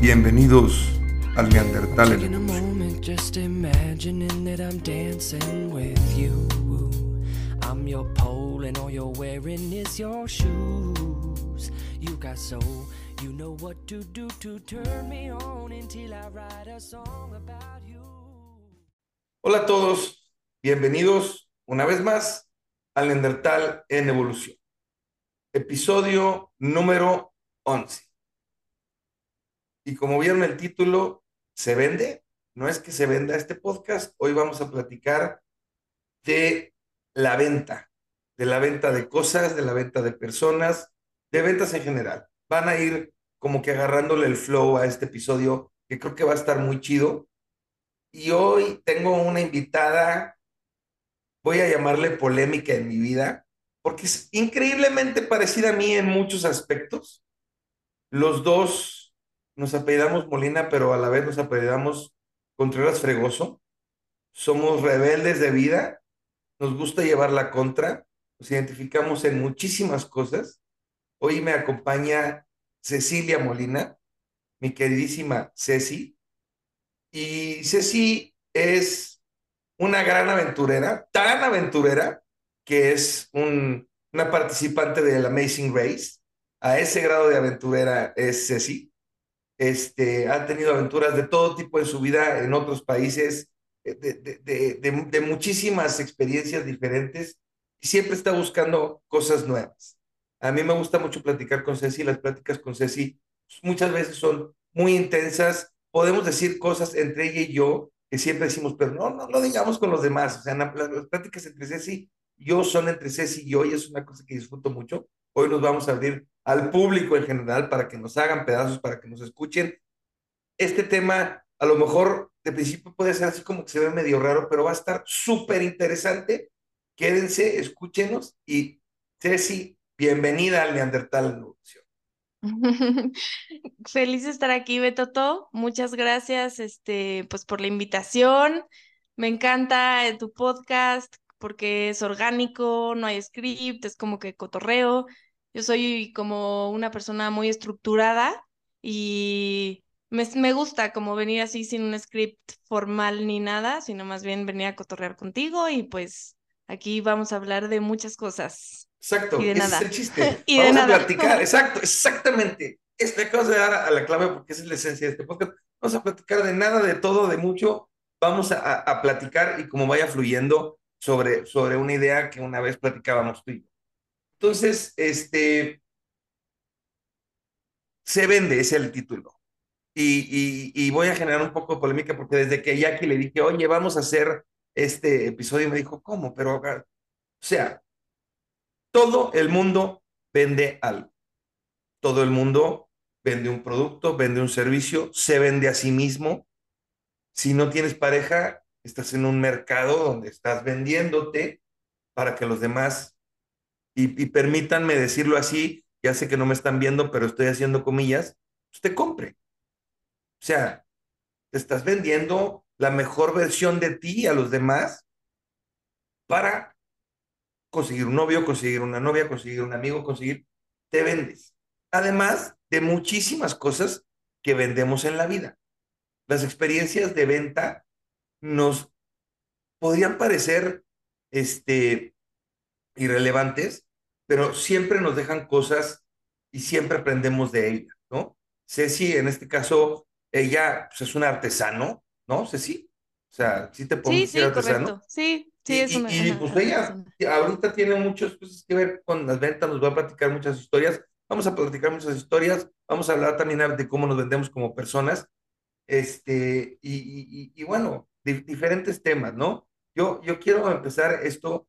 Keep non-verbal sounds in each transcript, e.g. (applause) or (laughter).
Bienvenidos al Neandertal en moment, just imagining that I'm dancing with you. I'm your pole, and all you're wearing is your shoes. You got soul, you know what to do to turn me on until I write a song about you. Hola a todos, bienvenidos una vez más al Neandertal en Evolución. Episodio número 11. Y como vieron el título, ¿se vende? No es que se venda este podcast. Hoy vamos a platicar de la venta, de la venta de cosas, de la venta de personas, de ventas en general. Van a ir como que agarrándole el flow a este episodio que creo que va a estar muy chido. Y hoy tengo una invitada, voy a llamarle polémica en mi vida, porque es increíblemente parecida a mí en muchos aspectos. Los dos nos apellidamos Molina, pero a la vez nos apellidamos Contreras Fregoso. Somos rebeldes de vida, nos gusta llevar la contra, nos identificamos en muchísimas cosas. Hoy me acompaña Cecilia Molina, mi queridísima Ceci. Y Ceci es una gran aventurera, tan aventurera que es un, una participante del Amazing Race. A ese grado de aventurera es Ceci. Este, ha tenido aventuras de todo tipo en su vida en otros países, de, de, de, muchísimas experiencias diferentes y siempre está buscando cosas nuevas. A mí me gusta mucho platicar con Ceci, las pláticas con Ceci muchas veces son muy intensas, podemos decir cosas entre ella y yo que siempre decimos, pero no, no lo digamos con los demás, o sea, las, las pláticas entre Ceci yo son entre Ceci y yo y es una cosa que disfruto mucho. Hoy nos vamos a abrir al público en general para que nos hagan pedazos, para que nos escuchen. Este tema a lo mejor de principio puede ser así como que se ve medio raro, pero va a estar súper interesante. Quédense, escúchenos y Ceci, bienvenida al Neandertal en. (laughs) Feliz de estar aquí, Betoto. Muchas gracias, este, pues por la invitación. Me encanta eh, tu podcast porque es orgánico, no hay script, es como que cotorreo. Yo soy como una persona muy estructurada y me, me, gusta como venir así sin un script formal ni nada, sino más bien venir a cotorrear contigo y pues aquí vamos a hablar de muchas cosas. Exacto, y de ese nada. es el chiste. (laughs) y vamos de a nada. platicar, exacto, exactamente. Este acabas de dar a la clave porque esa es la esencia de este podcast. Vamos a platicar de nada, de todo, de mucho. Vamos a, a, platicar y como vaya fluyendo sobre, sobre una idea que una vez platicábamos tú y yo. Entonces, este, se vende, es el título. Y, y, y, voy a generar un poco de polémica porque desde que Jackie le dije, oye, vamos a hacer este episodio, me dijo, ¿cómo? Pero, o sea, todo el mundo vende algo. Todo el mundo vende un producto, vende un servicio, se vende a sí mismo. Si no tienes pareja, estás en un mercado donde estás vendiéndote para que los demás, y, permítanme decirlo así, ya sé que no me están viendo, pero estoy haciendo comillas, usted compre. O sea, te estás vendiendo la mejor versión de ti a los demás para conseguir un novio, conseguir una novia, conseguir un amigo, conseguir, te vendes. Además de muchísimas cosas que vendemos en la vida. Las experiencias de venta nos podrían parecer este, irrelevantes, pero siempre nos dejan cosas y siempre aprendemos de ellas, ¿no? Ceci, en este caso, ella pues, es un artesano, ¿no, Ceci? O sea, sí te pongo Sí, sí, artesano. correcto. Sí, sí, y, es una. y, y, ajá, pues ella ahorita tiene muchas cosas que ver con las ventas, nos va a platicar muchas historias, vamos a platicar muchas historias, vamos a hablar también de cómo nos vendemos como personas, este, y, bueno, di diferentes temas, ¿no? Yo, yo quiero empezar esto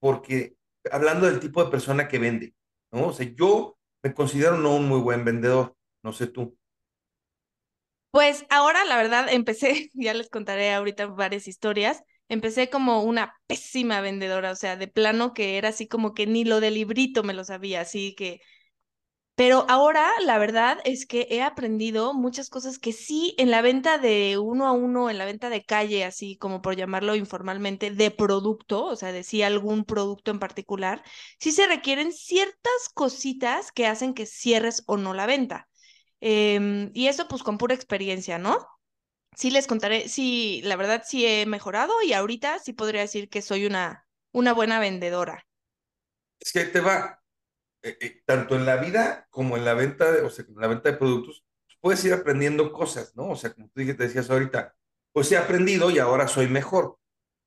porque hablando del tipo de persona que vende, ¿no? O sea, yo me considero no un muy buen vendedor, no sé tú. Pues ahora, la verdad, empecé, (laughs) ya les contaré ahorita varias historias, empecé como una pésima vendedora, o sea, de plano que era así como que ni lo del librito me lo sabía, así que Pero ahora la verdad es que he aprendido muchas cosas que sí en la venta de uno a uno, en la venta de calle, así como por llamarlo informalmente, de producto, o sea, de sí algún producto en particular, sí se requieren ciertas cositas que hacen que cierres o no la venta. Em, y eso pues con pura experiencia, ¿no? Sí les contaré, sí, la verdad sí he mejorado y ahorita sí podría decir que soy una, una buena vendedora. Es que te va, eh, eh, tanto en la vida como en la venta de, o sea, en la venta de productos, puedes ir aprendiendo cosas, ¿no? O sea, como tú dije, te decías ahorita, pues he aprendido y ahora soy mejor.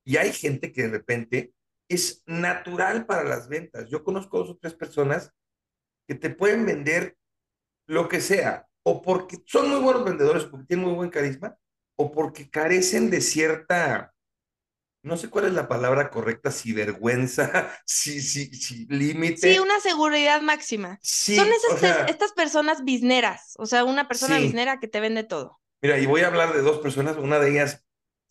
Y hay gente que de repente es natural para las ventas. Yo conozco dos o tres personas que te pueden vender lo que sea, o porque son muy buenos vendedores, porque tienen muy buen carisma, o porque carecen de cierta, no sé cuál es la palabra correcta, si vergüenza, (laughs) si, si, si límite. Sí, una seguridad máxima. Sí, Son esas o sea, pe- estas personas bizneras, o sea, una persona sí. biznera que te vende todo. Mira, y voy a hablar de dos personas, una de ellas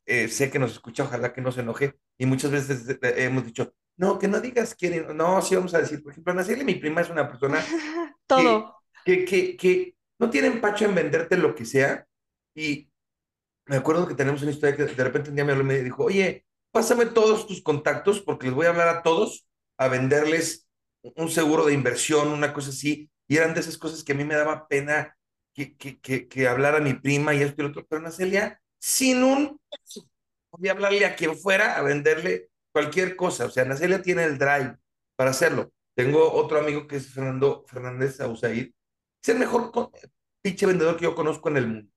eh, sé que nos escucha, ojalá que no se enoje, y muchas veces hemos dicho, no, que no digas quién, no, sí vamos a decir, por ejemplo, Naceli, mi prima es una persona (laughs) que, Todo. que, que, que no tiene empacho en venderte lo que sea, y me acuerdo que tenemos una historia que de repente un día me habló y me dijo, oye, pásame todos tus contactos porque les voy a hablar a todos a venderles un seguro de inversión, una cosa así, y eran de esas cosas que a mí me daba pena que, que, que, que hablara mi prima y esto y lo otro, pero Nacelia, sin un podía hablarle a quien fuera a venderle cualquier cosa, o sea, Nacelia tiene el drive para hacerlo. Tengo otro amigo que es Fernando Fernández Ausaid, es el mejor pinche vendedor que yo conozco en el mundo.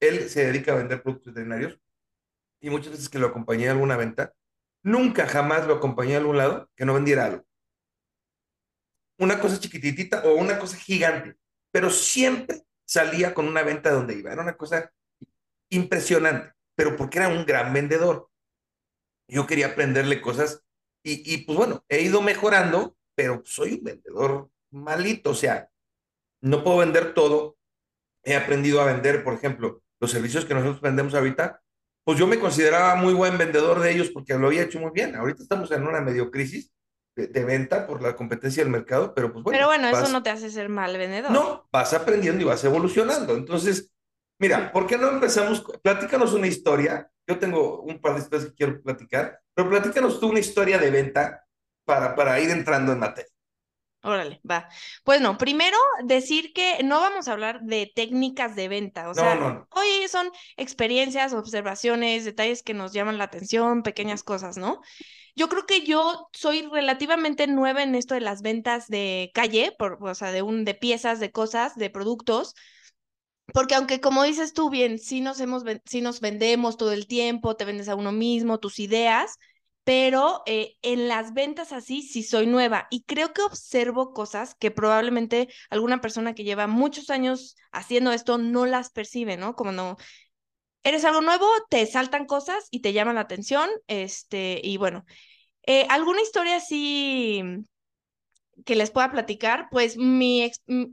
Él se dedica a vender productos veterinarios y muchas veces que lo acompañé a alguna venta, nunca jamás lo acompañé a algún lado que no vendiera algo. Una cosa chiquititita o una cosa gigante, pero siempre salía con una venta donde iba. Era una cosa impresionante, pero porque era un gran vendedor. Yo quería aprenderle cosas y, pues bueno, he ido mejorando, pero soy un vendedor malito, o sea, no puedo vender todo. He aprendido a vender, por ejemplo, los servicios que nosotros vendemos ahorita, pues yo me consideraba muy buen vendedor de ellos porque lo había hecho muy bien. Ahorita estamos en una medio crisis de, de venta por la competencia del mercado, pero pues bueno, Pero bueno, eso no te hace ser mal vendedor. no, vas aprendiendo y vas evolucionando. Entonces, mira, ¿por qué no empezamos? Platícanos una historia. Yo tengo un par de historias que quiero platicar, pero platícanos tú una historia de venta para, para ir entrando en materia. Órale, va. Pues no, primero decir que no vamos a hablar de técnicas de venta, o No, sea, no, hoy son experiencias, observaciones, detalles que nos llaman la atención, pequeñas cosas, ¿no? Yo creo que yo soy relativamente nueva en esto de las ventas de calle, por, o sea, de un, de piezas, de cosas, de productos, porque aunque como dices tú bien, sí nos hemos, sí nos vendemos todo el tiempo, te vendes a uno mismo, tus ideas, pero eh, en las ventas así sí soy nueva y creo que observo cosas que probablemente alguna persona que lleva muchos años haciendo esto no las percibe, ¿no? Como no, eres algo nuevo, te saltan cosas y te llaman la atención, este, y bueno, eh, alguna historia así que les pueda platicar, pues mi,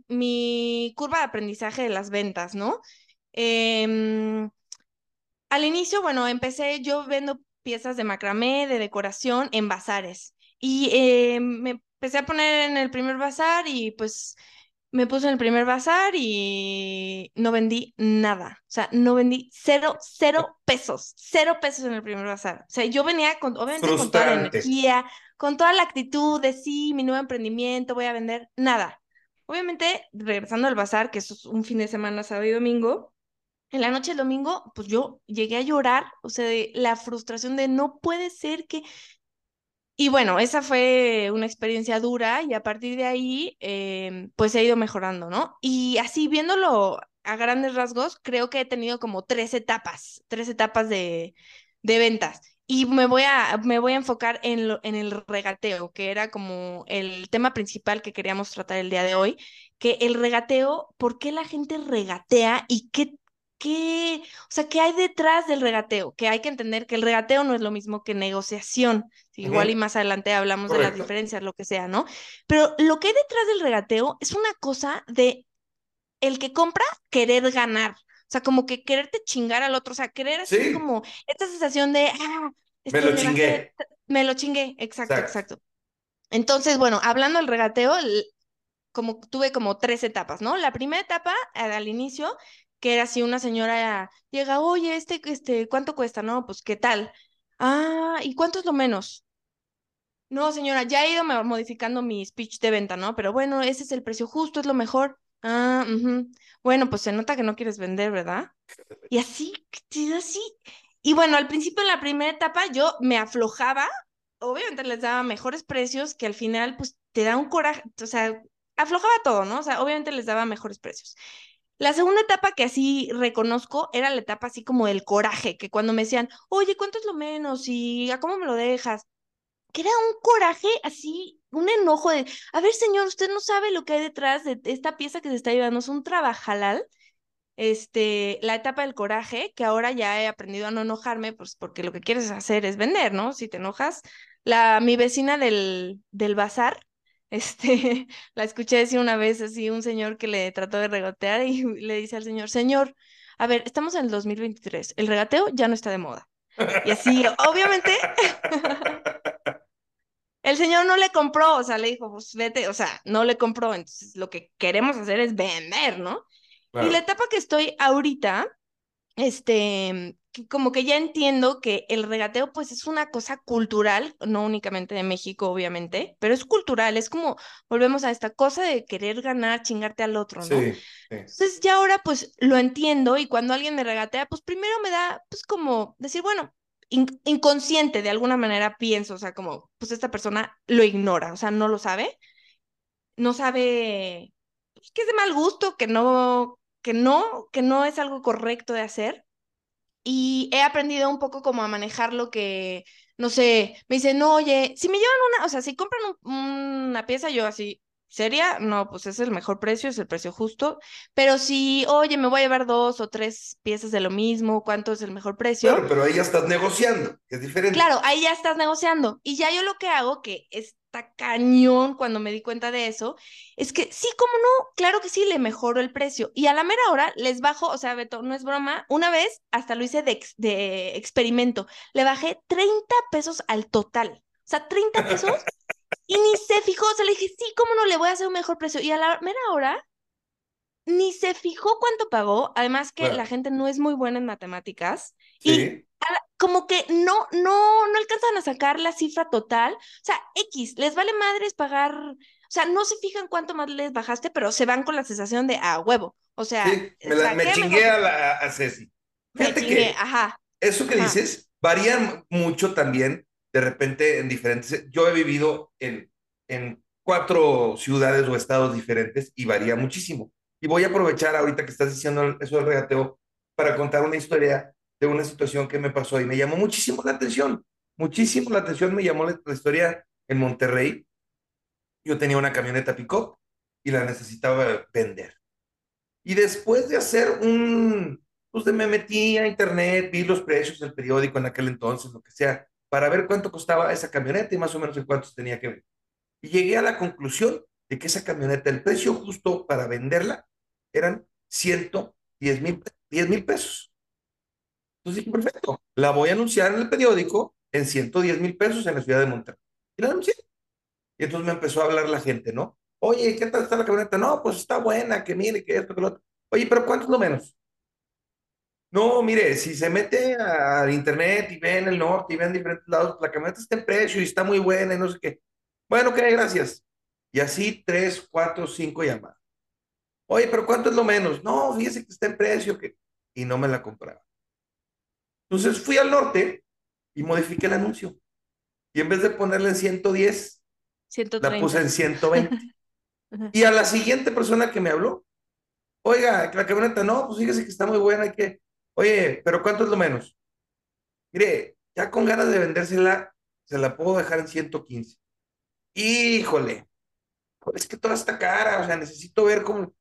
mi curva de aprendizaje de las ventas, ¿no? Em, al inicio, bueno, empecé yo vendo piezas de macramé, de decoración en bazares. Y eh, me empecé a poner en el primer bazar y pues me puse en el primer bazar y no vendí nada. O sea, no vendí cero, cero pesos, cero pesos en el primer bazar. O sea, yo venía con, obviamente con toda la energía, con toda la actitud de sí, mi nuevo emprendimiento, voy a vender nada. Obviamente, regresando al bazar, que eso es un fin de semana, sábado y domingo, en la noche del domingo, pues yo llegué a llorar, o sea, de la frustración de no puede ser que... Y bueno, esa fue una experiencia dura y a partir de ahí, eh, pues he ido mejorando, ¿no? Y así viéndolo a grandes rasgos, creo que he tenido como tres etapas, tres etapas de, de ventas. Y me voy a, me voy a enfocar en, en el regateo, que era como el tema principal que queríamos tratar el día de hoy, que el regateo, ¿por qué la gente regatea y qué ¿Qué, o sea, qué hay detrás del regateo? Que hay que entender que el regateo no es lo mismo que negociación. Sí, Igual y más adelante hablamos de las diferencias, lo que sea, ¿no? Pero lo que hay detrás del regateo es una cosa de el que compra querer ganar. O sea, como que quererte chingar al otro, o sea, querer así Sí. como esta sensación de, ah, Me lo chingué. me lo chingué, exacto, Exacto. exacto. Entonces, bueno, hablando del regateo, como tuve como tres etapas, ¿no? La primera etapa al inicio, que era si una señora llega, oye, este, este, ¿cuánto cuesta? No, pues, ¿qué tal? Ah, ¿y cuánto es lo menos? No, señora, ya he ido modificando mi speech de venta, ¿no? Pero bueno, ese es el precio justo, es lo mejor. Ah, bueno, pues se nota que no quieres vender, ¿verdad? Y así, así. Y bueno, al principio en la primera etapa yo me aflojaba, obviamente les daba mejores precios que al final pues te da un coraje, o sea, aflojaba todo, ¿no? O sea, obviamente les daba mejores precios. La segunda etapa que así reconozco era la etapa así como del coraje, que cuando me decían, oye, ¿cuánto es lo menos? ¿Y a cómo me lo dejas? Que era un coraje así, un enojo de, a ver, señor, usted no sabe lo que hay detrás de esta pieza que se está llevando, es un trabajalal. Este, la etapa del coraje, que ahora ya he aprendido a no enojarme, pues porque lo que quieres hacer es vender, ¿no? Si te enojas. La, mi vecina del, del bazar, este, (laughs) la escuché decir una vez así, un señor que le trató de regatear y (laughs) le dice al señor, señor, a ver, estamos en el 2023, el regateo ya no está de moda. Y así, obviamente, (laughs) el señor no le compró, o sea, le dijo, pues vete, o sea, no le compró, entonces lo que queremos hacer es vender, ¿no? Y la etapa que estoy ahorita, este, como que ya entiendo que el regateo pues es una cosa cultural, no únicamente de México, obviamente, pero es cultural, es como volvemos a esta cosa de querer ganar, chingarte al otro, ¿no? Sí, Entonces ya ahora pues lo entiendo y cuando alguien me regatea, pues primero me da pues como decir, bueno, inconsciente de alguna manera pienso, o sea, como pues esta persona lo ignora, o sea, no lo sabe, no sabe pues, que es de mal gusto, que no, que no, que no es algo correcto de hacer y he aprendido un poco como a manejar lo que, no sé, me dicen, no, oye, si me llevan una, o sea, si compran una pieza, yo así, ¿seria? No, pues es el mejor precio, es el precio justo, pero si, oye, me voy a llevar dos o tres piezas de lo mismo, ¿cuánto es el mejor precio? Claro, pero ahí ya estás negociando, es diferente. Claro, ahí ya estás negociando. Y ya yo lo que hago, que es está cañón cuando me di cuenta de eso, es que sí, como no, claro que sí, le mejoro el precio. Y a la mera hora les bajo, o sea, Beto, no es broma, una vez hasta lo hice de, de experimento, le bajé 30 pesos al total. O sea, 30 pesos y ni se fijó, o sea, le dije, sí, cómo no, le voy a hacer un mejor precio. Y a la mera hora ni se fijó cuánto pagó, además que la gente no es muy buena en matemáticas. Y como que no, no, no alcanzan a sacar la cifra total. O sea, X, les vale madres pagar, o sea, no se fijan cuánto más les bajaste, pero se van con la sensación de, ah, huevo. O sea, me, chingué a, la, a Ceci. Fíjate que ajá. Eso que dices varía mucho también, de repente, en diferentes. Yo he vivido en, en cuatro ciudades o estados diferentes y varía muchísimo. Y voy a aprovechar ahorita que estás diciendo eso del regateo para contar una historia de una situación que me pasó y me llamó muchísimo la atención, muchísimo la atención me llamó la, historia en Monterrey. Yo tenía una camioneta pick-up y la necesitaba vender. Y después de hacer un, pues me metí a internet, vi los precios del periódico en aquel entonces, lo que sea, para ver cuánto costaba esa camioneta y más o menos en cuántos tenía que vender. Y llegué a la conclusión de que esa camioneta, el precio justo para venderla eran 110 mil 10 mil pesos. Entonces dije, perfecto, la voy a anunciar en el periódico en 110 mil pesos en la ciudad de Monterrey. Y la anuncié. Y entonces me empezó a hablar la gente, ¿no? Oye, ¿qué tal está la camioneta? No, pues está buena, que mire, que esto, que lo otro. Oye, pero ¿cuánto es lo menos? No, mire, si se mete al internet y ve en el norte y ve en diferentes lados, la camioneta está en precio y está muy buena y no sé qué. Bueno, ok, gracias. Y así tres, cuatro, cinco llamadas. Oye, pero ¿cuánto es lo menos? No, fíjese que está en precio que... y no me la compraba. Entonces fui al norte y modifiqué el anuncio. Y en vez de ponerle en 110, la puse en 120. (laughs) y a la siguiente persona que me habló, oiga, la camioneta, no, pues fíjese que está muy buena, y que, oye, pero ¿cuánto es lo menos? Mire, ya con ganas de vendérsela, se la puedo dejar en 115. Híjole, es que toda está cara, o sea, necesito ver cómo.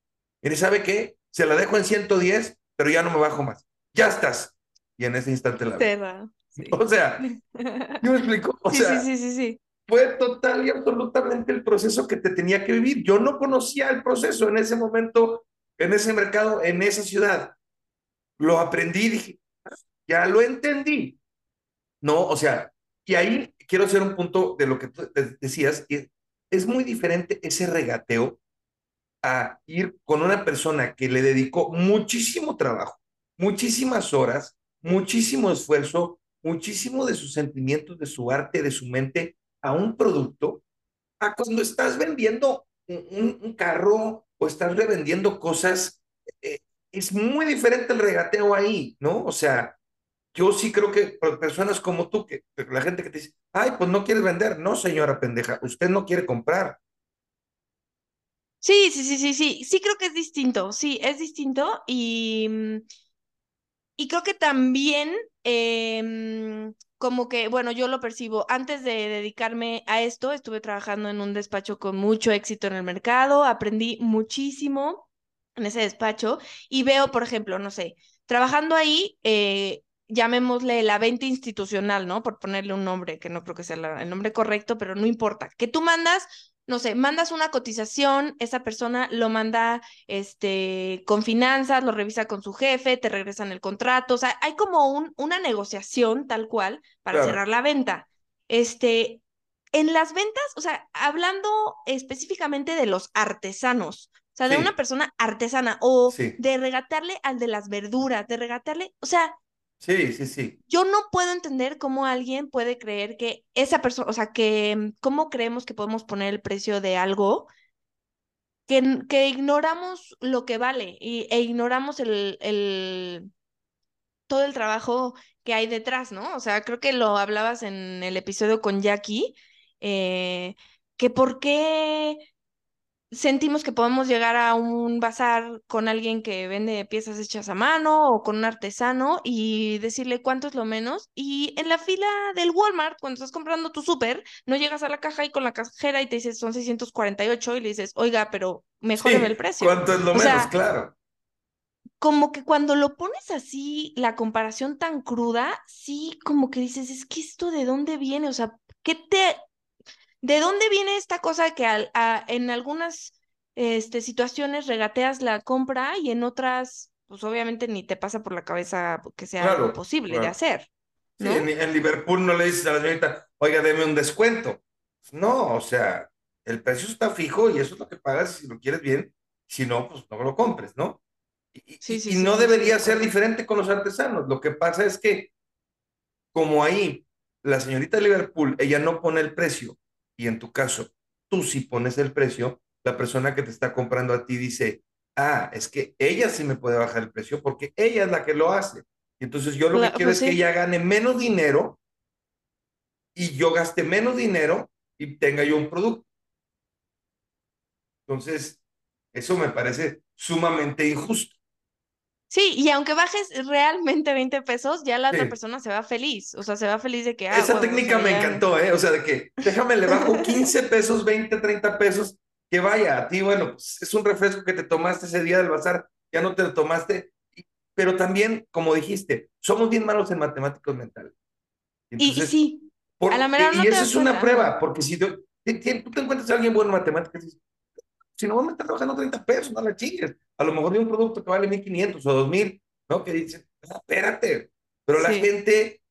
Mire, ¿sabe qué? Se la dejo en 110, pero ya no me bajo más. Ya estás y en ese instante la O sea, (laughs) yo me explico. O sea, sí, sí, sí, fue total y absolutamente el proceso que te tenía que vivir. Yo no conocía el proceso en ese momento, en ese mercado, en esa ciudad. Lo aprendí, dije, ya lo entendí. No, o sea, y ahí quiero hacer un punto de lo que tú decías, que es muy diferente ese regateo a ir con una persona que le dedicó muchísimo trabajo, muchísimas horas, muchísimo esfuerzo, muchísimo de sus sentimientos, de su arte, de su mente a un producto, a cuando estás vendiendo un, carro o estás revendiendo cosas, eh, es muy diferente el regateo ahí, ¿no? O sea, yo sí creo que personas como tú, que, que la gente que te dice, ay, pues no quieres vender, no, señora pendeja, usted no quiere comprar. Sí, sí, sí, sí, sí, sí creo que es distinto, sí, es distinto y, mm, y creo que también em, como que, bueno, yo lo percibo, antes de dedicarme a esto, estuve trabajando en un despacho con mucho éxito en el mercado, aprendí muchísimo en ese despacho y veo, por ejemplo, no sé, trabajando ahí, eh, llamémosle la venta institucional, ¿no? Por ponerle un nombre, que no creo que sea el nombre correcto, pero no importa, que tú mandas no sé, mandas una cotización, esa persona lo manda este, con finanzas, lo revisa con su jefe, te regresan el contrato, o sea, hay como un, una negociación tal cual para Claro, cerrar la venta. Este, en las ventas, o sea, hablando específicamente de los artesanos, o sea, de una persona artesana o sí, de regatearle al de las verduras, de regatearle, o sea, sí, sí, sí. yo no puedo entender cómo alguien puede creer que esa persona, o sea, que mm, cómo creemos que podemos poner el precio de algo que, que ignoramos lo que vale y, e ignoramos el, el, todo el trabajo que hay detrás, ¿no? O sea, creo que lo hablabas en el episodio con Jackie, eh, que por qué sentimos que podemos llegar a un bazar con alguien que vende piezas hechas a mano o con un artesano y decirle cuánto es lo menos. Y en la fila del Walmart, cuando estás comprando tu súper, no llegas a la caja y con la cajera y te dices son 648 y le dices, oiga, pero mejóreme Sí, el precio. ¿cuánto es lo O menos? sea, Claro, como que cuando lo pones así, la comparación tan cruda, sí, como que dices, es que esto de dónde viene, o sea, ¿qué te, ¿De dónde viene esta cosa que a- en algunas este, situaciones regateas la compra y en otras, pues obviamente ni te pasa por la cabeza que sea algo claro, posible de hacer, Sí, en, en Liverpool no le dices a la señorita, oiga, deme un descuento. No, o sea, el precio está fijo y eso es lo que pagas si lo quieres bien. Si no, pues no lo compres, ¿no? Y, Sí, sí, y no debería ser diferente con los artesanos. Lo que pasa es que, como ahí, la señorita de Liverpool, ella no pone el precio, y en tu caso, tú sí pones el precio, la persona que te está comprando a ti dice, ah, es que ella sí me puede bajar el precio porque ella es la que lo hace. Y entonces yo lo que quiero pues es que ella gane menos dinero y yo gaste menos dinero y tenga yo un producto. Entonces, eso me parece sumamente injusto. Sí, y aunque bajes realmente 20 pesos, ya la otra persona se va feliz, o sea, se va feliz de que, ah, Esa o técnica me encantó, ¿eh? O sea, de que déjame, le bajo 15 pesos, 20, 30 pesos, que vaya a ti, bueno, pues es un refresco que te tomaste ese día del bazar, ya no te lo tomaste, pero también, como dijiste, somos bien malos en matemáticos mentales. y, sí, a la y no y te eso es una prueba, porque si tú, si- si tú te encuentras a alguien bueno en matemáticas, dices, si no me está trabajando 30 pesos, no la chingues. A lo mejor de un producto que vale 1500 o 2000, ¿no? Que dices, "Ah, espérate. Pero la Sí. gente,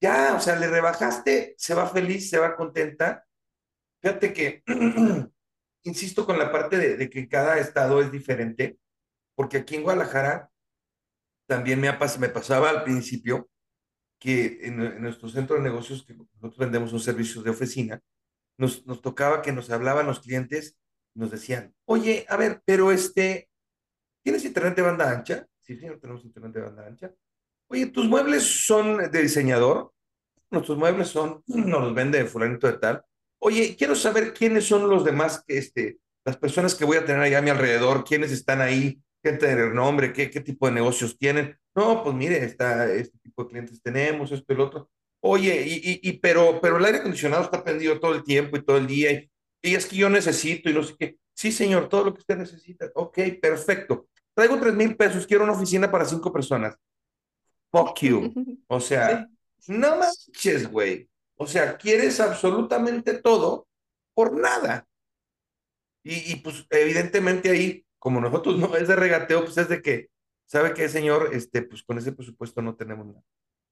ya, o sea, le rebajaste, se va feliz, se va contenta. Fíjate que, (clears throat) insisto con la parte de, de que cada estado es diferente, porque aquí en Guadalajara también me, pas- me pasaba al principio que en, en nuestro centro de negocios, que nosotros vendemos un servicio de oficina, nos, nos tocaba que nos hablaban los clientes, nos decían, oye, a ver, pero este, ¿tienes internet de banda ancha? Sí, sí, tenemos internet de banda ancha. Oye, ¿tus muebles son de diseñador? Nuestros muebles son, nos los vende fulanito de tal. Oye, quiero saber quiénes son los demás, que, este, las personas que voy a tener allá a mi alrededor, quiénes están ahí, de renombre, qué, qué tipo de negocios tienen. No, pues mire, está, este tipo de clientes tenemos, esto y lo otro. Oye, y, y, y pero, pero el aire acondicionado está prendido todo el tiempo y todo el día, y, y es que yo necesito y no sé qué. Sí, señor, todo lo que usted necesita. Ok, perfecto. Traigo tres mil pesos, quiero una oficina para cinco personas fuck you. (laughs) O sea, Sí. no manches, güey. O sea, quieres absolutamente todo por nada. Y, y, pues evidentemente ahí, como nosotros no es de regateo, pues es de que, ¿sabe qué, señor? Este, pues con ese presupuesto no tenemos nada.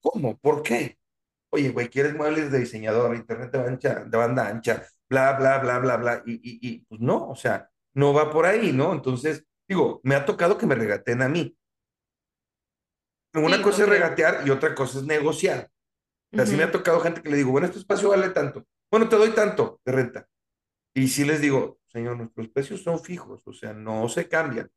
¿Cómo? ¿Por qué? Oye, güey, ¿quieres muebles de diseñador, internet de, ancha, de banda ancha, bla, bla, bla, bla, bla? Y, y, y pues no, o sea, no va por ahí, ¿no? Entonces, digo, me ha tocado que me regateen a mí. Una Sí, cosa es regatear y otra cosa es negociar. O sea, sí me ha tocado gente que le digo, bueno, este espacio vale tanto. Bueno, te doy tanto de renta. Y sí les digo, señor, nuestros precios son fijos, o sea, no se cambian.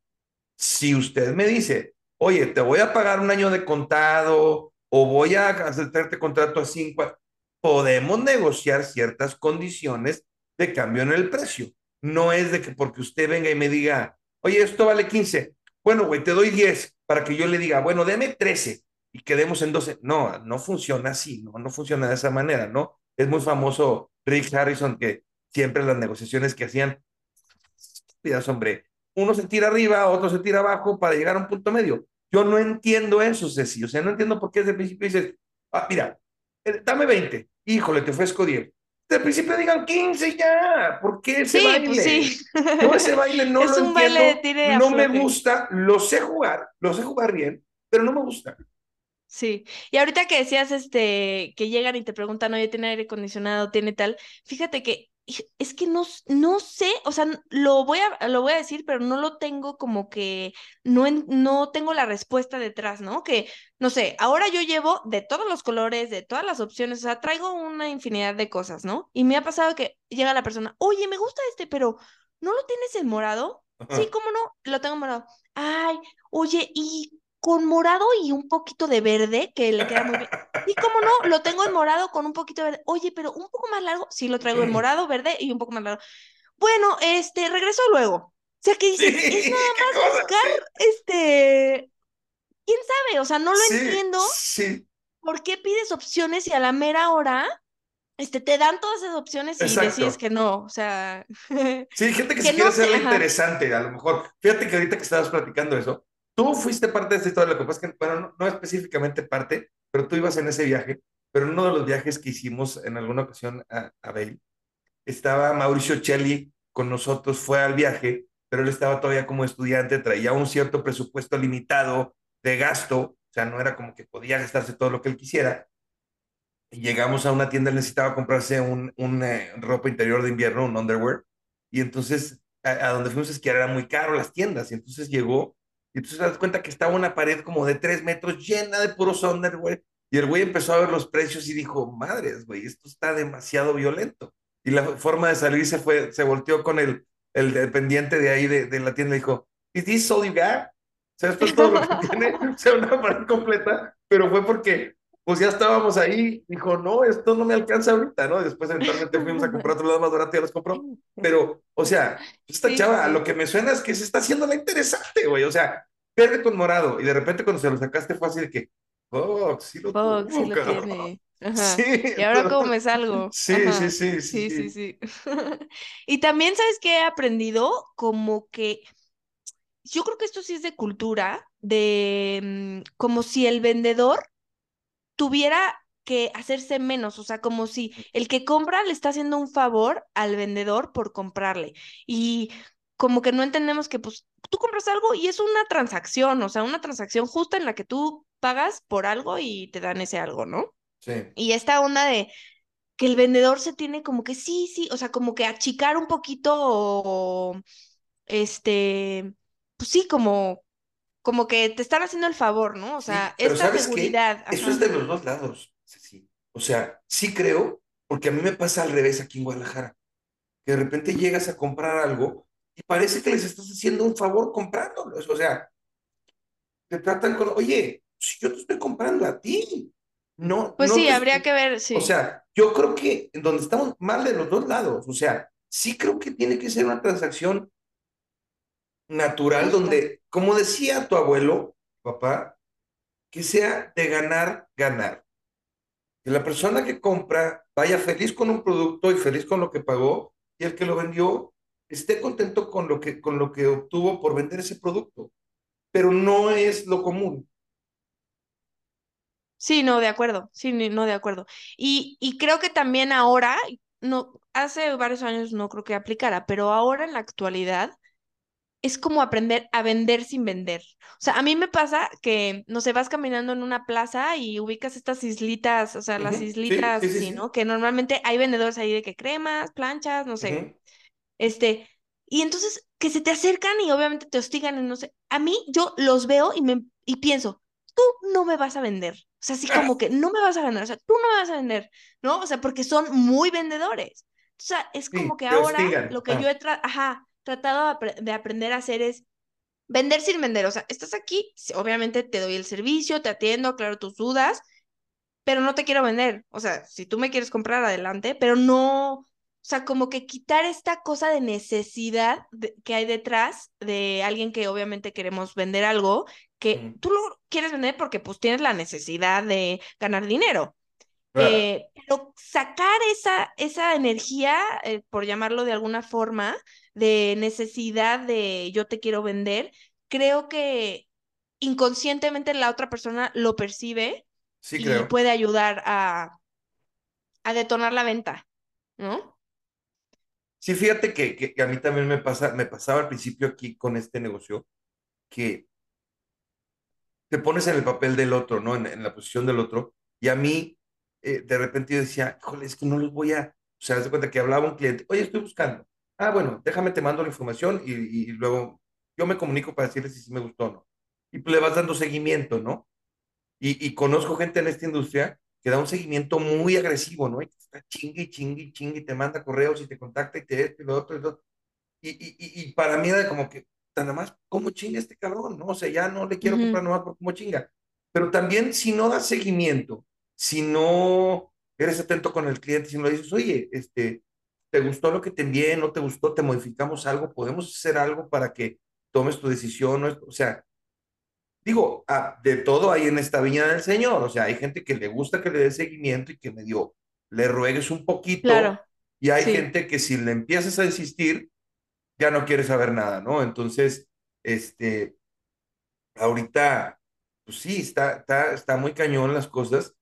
Si usted me dice, oye, te voy a pagar un año de contado o voy a hacerte contrato a cinco, a-", podemos negociar ciertas condiciones de cambio en el precio. No es de que porque usted venga y me diga, oye, esto vale 15. Bueno, güey, te doy 10 para que yo le diga, bueno, deme 13 y quedemos en 12. No, no funciona así, no, no funciona de esa manera, ¿no? Es muy famoso Rick Harrison que siempre las negociaciones que hacían, hombre, uno se tira arriba, otro se tira abajo para llegar a un punto medio. Yo no entiendo eso, Ceci, o sea, no entiendo por qué desde el principio dices, ah, mira, dame 20, híjole, te ofrezco 10. Desde el principio digan 15 ya, ¿por qué ese Sí, pues baile? sí. Yo ese baile no Es lo un baile de entiendo, tire no me gusta, lo sé jugar, lo sé jugar bien, pero no me gusta. Sí, y ahorita que decías este que llegan y te preguntan, oye, ¿tiene aire acondicionado? ¿Tiene tal? Fíjate que es que no, no sé, o sea, lo voy a, lo voy a decir, pero no lo tengo como que, no, en- no tengo la respuesta detrás, ¿no? Que, no sé, ahora yo llevo de todos los colores, de todas las opciones, o sea, traigo una infinidad de cosas, ¿no? Y me ha pasado que llega la persona, oye, me gusta este, pero ¿no lo tienes en morado? Sí. ¿cómo no? Lo tengo en morado. Ay, oye, y con morado y un poquito de verde, que le queda muy bien. Sí, cómo no, lo tengo en morado con un poquito de verde. Oye, pero un poco más largo. Sí, lo traigo en morado, verde y un poco más largo. Bueno, este, regreso luego. O sea, que Sí, dices, es nada (laughs) más buscar, sí, este, quién sabe, o sea, no lo sí, entiendo sí, por qué pides opciones y a la mera hora, este, te dan todas esas opciones y decides exacto. que no, o sea, Sí, gente que (laughs) que se quiere no ajá. interesante, a lo mejor. Fíjate que ahorita que estabas platicando eso, tú fuiste parte de esta historia, lo que pasa es que, bueno, no, no específicamente parte, pero tú ibas en ese viaje, pero en uno de los viajes que hicimos en alguna ocasión a, a Bale, estaba Mauricio Celli con nosotros, fue al viaje, pero él estaba todavía como estudiante, traía un cierto presupuesto limitado de gasto, o sea, no era como que podía gastarse todo lo que él quisiera, llegamos a una tienda, él necesitaba comprarse un, un eh, ropa interior de invierno, un underwear, y entonces a, donde fuimos a esquiar era muy caro las tiendas, y entonces llegó, y entonces te das cuenta que estaba una pared como de tres metros llena de puros underwear, y el güey empezó a ver los precios y dijo, madres, güey, esto está demasiado violento. Y la forma de salir se fue, se volteó con el, el dependiente de ahí de, de la tienda y dijo, ¿Is this all you got? O sea, esto es todo lo que (laughs) tiene, o sea, una pared completa, pero fue porque pues ya estábamos ahí, dijo, no, esto no me alcanza ahorita, ¿no? Después eventualmente (laughs) fuimos a comprar otro lado más barato y ya los compró. Pero, o sea, esta Sí, sí, chava, sí. lo que me suena es que se está haciendo la interesante, güey. O sea, verde con morado. Y de repente cuando se lo sacaste fue así de que, oh, sí lo sí tuvo, lo cabrón. tiene. (laughs) Ajá. Sí, ¿Y ahora cómo me salgo? sí, sí, sí, sí, Sí, sí, sí. sí. (laughs) Y también, ¿sabes qué he aprendido? Como que yo creo que esto sí es de cultura, de mm, como si el vendedor tuviera que hacerse menos, o sea, como si el que compra le está haciendo un favor al vendedor por comprarle. Y como que no entendemos que pues tú compras algo y es una transacción, o sea, una transacción justa en la que tú pagas por algo y te dan ese algo, ¿no? Sí, Y esta onda de que el vendedor se tiene como que sí, sí, o sea, como que achicar un poquito o este, pues sí, como como que te están haciendo el favor, ¿no? O sí, sea, pero esta seguridad, Eso es de los dos lados, sí. O sea, sí creo, porque a mí me pasa al revés aquí en Guadalajara. que de repente llegas a comprar algo y parece que les estás haciendo un favor comprándolos. O sea, te tratan con, oye, si yo te estoy comprando a ti, no, Pues no sí, te, habría que ver, o sí, sea, yo creo que en donde estamos mal de los dos lados, o sea, sí creo que tiene que ser una transacción natural donde, como decía tu abuelo, papá, que sea de ganar, ganar. Que la persona que compra vaya feliz con un producto y feliz con lo que pagó y el que lo vendió esté contento con lo que, con lo que obtuvo por vender ese producto. Pero no es lo común. Sí, no, de acuerdo, sí, no, de acuerdo. Y, y creo que también ahora, no, hace varios años no creo que aplicara, pero ahora en la actualidad es como aprender a vender sin vender. O sea, a mí me pasa que, no sé, vas caminando en una plaza y ubicas estas islitas, o sea, las Ujú, Sí, islitas sí, sí, así, sí. ¿no? Que normalmente hay vendedores ahí de que cremas, planchas, no sé. Ujú, Este, Y entonces que se te acercan y obviamente te hostigan y no sé. A mí yo los veo y me y pienso, tú no me vas a vender. O sea, así como que no me vas a vender, o sea, tú no me vas a vender, ¿no? O sea, porque son muy vendedores. O sea, es como que ahora lo que ah. yo he ajá, tratado de aprender a hacer es vender sin vender. O sea, estás aquí, obviamente te doy el servicio, te atiendo, aclaro tus dudas, pero no te quiero vender. O sea, si tú me quieres comprar, adelante, pero no, o sea, como que quitar esta cosa de necesidad que hay detrás de alguien que obviamente queremos vender algo, que tú lo quieres vender porque pues tienes la necesidad de ganar dinero. Eh, pero sacar esa, esa energía, eh, por llamarlo de alguna forma, de necesidad de yo te quiero vender, creo que inconscientemente la otra persona lo percibe y puede ayudar a, a detonar la venta, ¿no? Sí, fíjate que, que, a mí también me, pasa, me pasaba al principio aquí con este negocio, que te pones en el papel del otro, ¿no? En, en la posición del otro, y a mí eh, de repente yo decía, híjole, es que no los voy a, o sea, haz de cuenta que hablaba un cliente, oye, estoy buscando. Ah, bueno, déjame, te mando la información y, y luego yo me comunico para decirles si me gustó o no. Y le vas dando seguimiento, ¿no? Y, y, conozco gente en esta industria que da un seguimiento muy agresivo, ¿no? Y está chingue, chingue, chingue, y te manda correos y te contacta y te esto y lo otro y lo otro. Y, para mí era como que, nada más, ¿cómo chinga este cabrón? ¿No? O sea, ya no le quiero comprar nomás por cómo chinga. Pero también si no das seguimiento si no eres atento con el cliente, si no le dices, oye, este, ¿te gustó lo que te envié? ¿No te gustó? ¿Te modificamos algo? ¿Podemos hacer algo para que tomes tu decisión? O sea, digo, ah, de todo hay en esta viña del Señor. O sea, hay gente que le gusta que le dé seguimiento y que medio le ruegues un poquito. Y hay gente que si le empiezas a insistir, ya no quiere saber nada, ¿no? Entonces, este, ahorita, pues sí, está, está, está muy cañón las cosas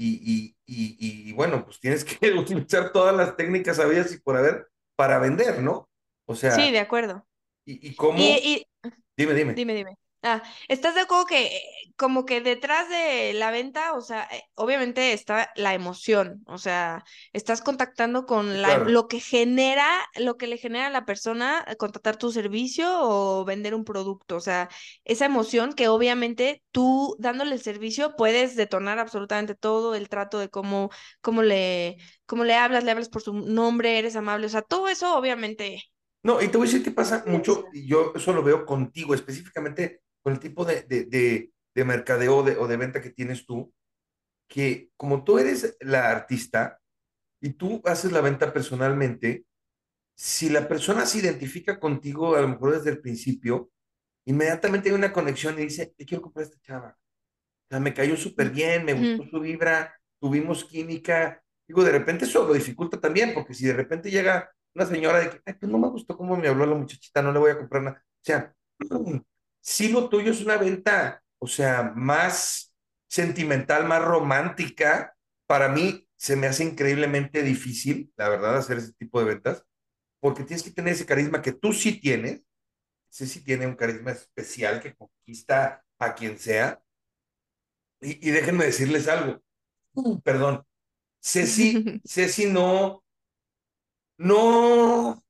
y, y, y, bueno, pues tienes que (laughs) utilizar todas las técnicas habidas y por haber para vender, ¿no? O sea. Sí, de acuerdo. ¿Y, y cómo? dime, dime. Dime, dime. Ah, ¿estás de acuerdo que como que detrás de la venta, o sea, eh, obviamente está la emoción, o sea, estás contactando con la, lo que genera, lo que le genera a la persona eh, contratar tu servicio o vender un producto, o sea, esa emoción que obviamente tú dándole el servicio puedes detonar absolutamente todo el trato de cómo, cómo le, cómo le hablas, le hablas por su nombre, eres amable, o sea, todo eso obviamente no, y te voy a decir que pasa mucho, y yo eso lo veo contigo, específicamente con el tipo de, de, de, mercadeo o de venta que tienes tú, que como tú eres la artista y tú haces la venta personalmente, si la persona se identifica contigo, a lo mejor desde el principio, inmediatamente hay una conexión y dice, te quiero comprar esta chava. O sea, me cayó súper bien, me gustó su vibra, tuvimos química. Digo, de repente eso lo dificulta también, porque si de repente llega una señora de que, Ay, pues no me gustó cómo me habló la muchachita, no le voy a comprar nada. O sea, (clears throat) si lo tuyo es una venta, o sea, más sentimental, más romántica, para mí se me hace increíblemente difícil, la verdad, hacer ese tipo de ventas, porque tienes que tener ese carisma que tú sí tienes, sí tiene un carisma especial que conquista a quien sea. Y, y déjenme decirles algo, perdón, Ceci, Ceci (laughs) no, no,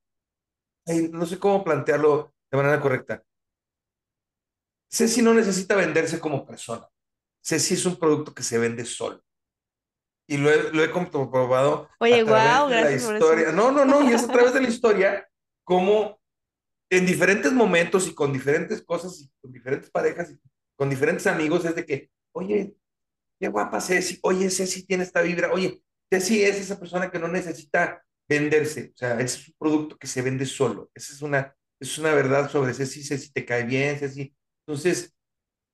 no sé cómo plantearlo de manera correcta. Ceci no necesita venderse como persona. Ceci es un producto que se vende solo. Y lo he, comprobado Oye, a través wow, de la historia. No, no, no, y es a través de la historia como en diferentes momentos y con diferentes cosas y con diferentes parejas y con diferentes amigos es de que, oye, qué guapa Ceci, oye, Ceci tiene esta vibra, oye, Ceci es esa persona que no necesita venderse, o sea, es un producto que se vende solo. Esa es una, es una verdad sobre Ceci, Ceci te cae bien, Ceci entonces,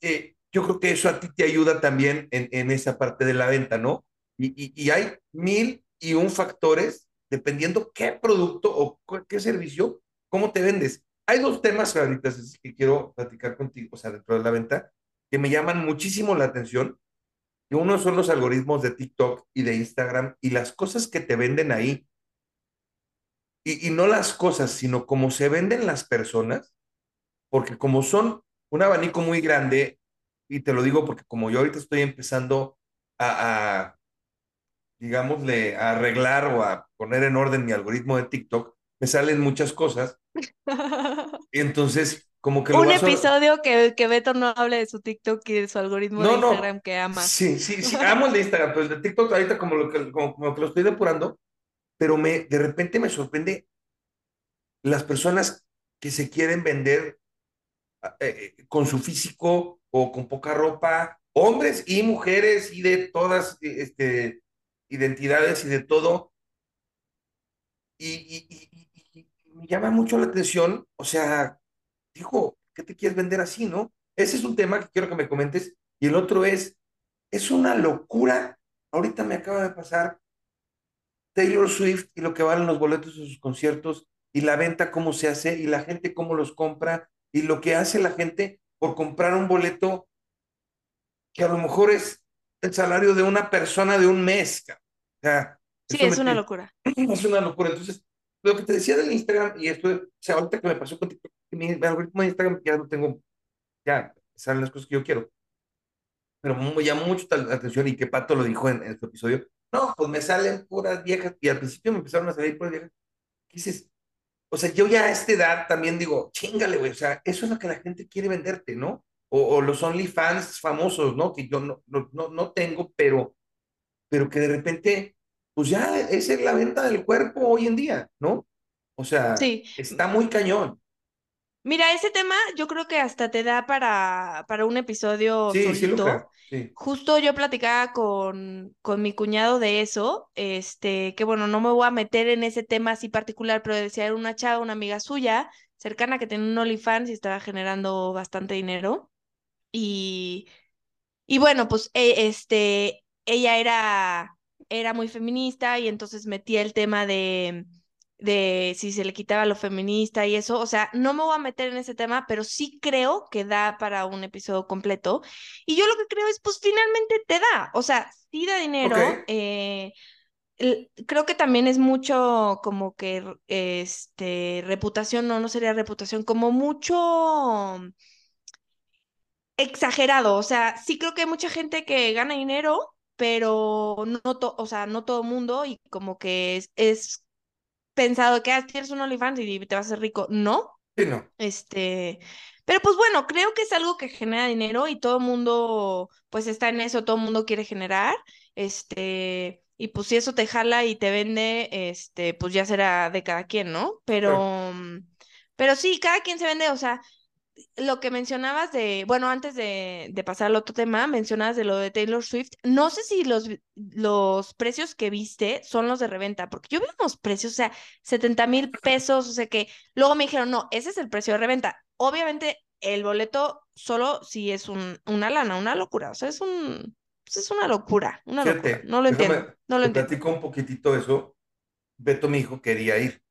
eh, yo creo que eso a ti te ayuda también en, en esa parte de la venta, ¿no? Y, y, hay mil y un factores dependiendo qué producto o qué servicio, cómo te vendes. Hay dos temas ahorita que quiero platicar contigo, o sea, dentro de la venta, que me llaman muchísimo la atención. Y uno son los algoritmos de TikTok y de Instagram y las cosas que te venden ahí. Y, y no las cosas, sino cómo se venden las personas, porque como son un abanico muy grande, y te lo digo porque como yo ahorita estoy empezando a, a digámosle, a arreglar o a poner en orden mi algoritmo de TikTok, me salen muchas cosas (laughs) Y entonces, como que lo Un vas a... episodio que, que Beto no hable de su TikTok y de su algoritmo No, de no. Instagram que ama. Sí, sí, sí, (laughs) amo el de Instagram, pero el de TikTok ahorita como, lo que, como, como que lo estoy depurando, pero me, de repente me sorprende las personas que se quieren vender eh, eh, con su físico o con poca ropa, hombres y mujeres y de todas este, identidades y de todo. Y, y, me llama mucho la atención, o sea, dijo, ¿qué te quieres vender así, no? Ese es un tema que quiero que me comentes. Y el otro es, es una locura. Ahorita me acaba de pasar Taylor Swift y lo que valen los boletos de sus conciertos y la venta, cómo se hace y la gente cómo los compra y lo que hace la gente por comprar un boleto que a lo mejor es el salario de una persona de un mes. O sea, sí, es una locura. (clears throat) Es una locura. Entonces, lo que te decía del Instagram, y esto, o sea, ahorita que me pasó con TikTok, mi algoritmo de Instagram ya no tengo, ya salen las cosas que yo quiero. Pero me llamó mucho la atención y que Pato lo dijo en, en este episodio. No, pues me salen puras viejas, y al principio me empezaron a salir puras viejas. ¿Qué dices? O sea, yo ya a esta edad también digo, chingale, güey, o sea, eso es lo que la gente quiere venderte, ¿no? O, o los OnlyFans famosos, ¿no? Que yo no, no, no, tengo, pero, pero que de repente, pues ya esa es la venta del cuerpo hoy en día, ¿no? O sea, sí. está muy cañón. Mira, ese tema yo creo que hasta te da para, para un episodio sí, solito. Sí, sí. Justo yo platicaba con, con mi cuñado de eso, este, que bueno, no me voy a meter en ese tema así particular, pero decía era una chava, una amiga suya, cercana que tenía un OnlyFans y estaba generando bastante dinero. Y, y bueno, pues e, este, ella era, era muy feminista y entonces metía el tema de de si se le quitaba lo feminista y eso, o sea, no me voy a meter en ese tema, pero sí creo que da para un episodio completo. Y yo lo que creo es, pues finalmente te da, o sea, sí da dinero. Okay. Eh, creo que también es mucho como que, este, reputación, no, no sería reputación, como mucho exagerado, o sea, sí creo que hay mucha gente que gana dinero, pero no, to o sea, no todo mundo y como que es, es pensado que ah, tienes un OnlyFans y te vas a hacer rico. No. Sí, no. Este, pero pues bueno, creo que es algo que genera dinero y todo el mundo pues está en eso, todo el mundo quiere generar. Este, y pues si eso te jala y te vende, este, pues ya será de cada quien, ¿no? Pero, sí. pero sí, cada quien se vende, o sea, lo que mencionabas de, bueno, antes de, de, pasar al otro tema, mencionabas de lo de Taylor Swift. No sé si los, los precios que viste son los de reventa, porque yo vi unos precios, o sea, 70 mil pesos, o sea que luego me dijeron, no, ese es el precio de reventa. Obviamente, el boleto solo si es un, una lana, una locura, o sea, es un, pues es una locura, una Fíjate, locura. No lo entiendo, no lo te entiendo. platico un poquitito eso. Beto, mi hijo, quería ir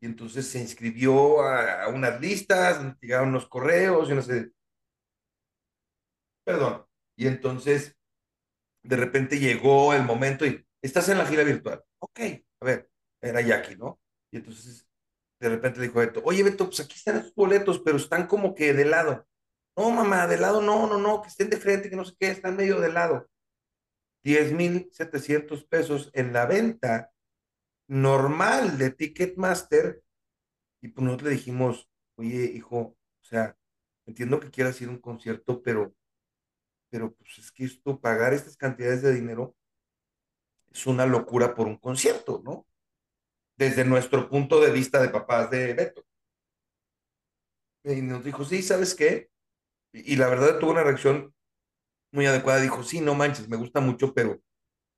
y entonces se inscribió a, a unas listas, llegaron unos correos, y no sé. Perdón. Y entonces, de repente llegó el momento y estás en la fila virtual. Ok, a ver, era Jackie, ¿no? Y entonces, de repente dijo Beto, oye, Beto, pues aquí están esos boletos, pero están como que de lado. No, mamá, de lado no, no, no, que estén de frente, que no sé qué, están medio de lado. 10 mil 700 pesos en la venta normal de Ticketmaster. Y pues nosotros le dijimos, oye, hijo, o sea, entiendo que quieras ir a un concierto, pero, pero pues es que esto, pagar estas cantidades de dinero es una locura por un concierto, ¿no? Desde nuestro punto de vista de papás de Beto. Y nos dijo, sí, ¿sabes qué? Y, y la verdad tuvo una reacción muy adecuada. Dijo, sí, no manches, me gusta mucho, pero,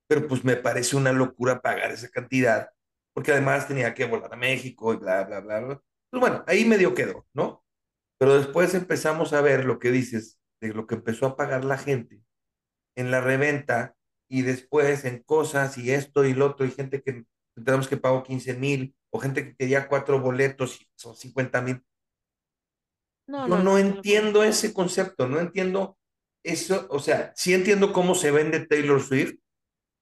pero pues me parece una locura pagar esa cantidad porque además tenía que volar a México y bla, bla, bla, bla. Pues bueno, ahí medio quedó, ¿no? Pero después empezamos a ver lo que dices, de lo que empezó a pagar la gente en la reventa y después en cosas y esto y lo otro, y gente que tenemos que pagó 15 mil, o gente que quería cuatro boletos y son 50 mil. No, Yo no, no, no, entiendo ese concepto, no entiendo eso, o sea, sí entiendo cómo se vende Taylor Swift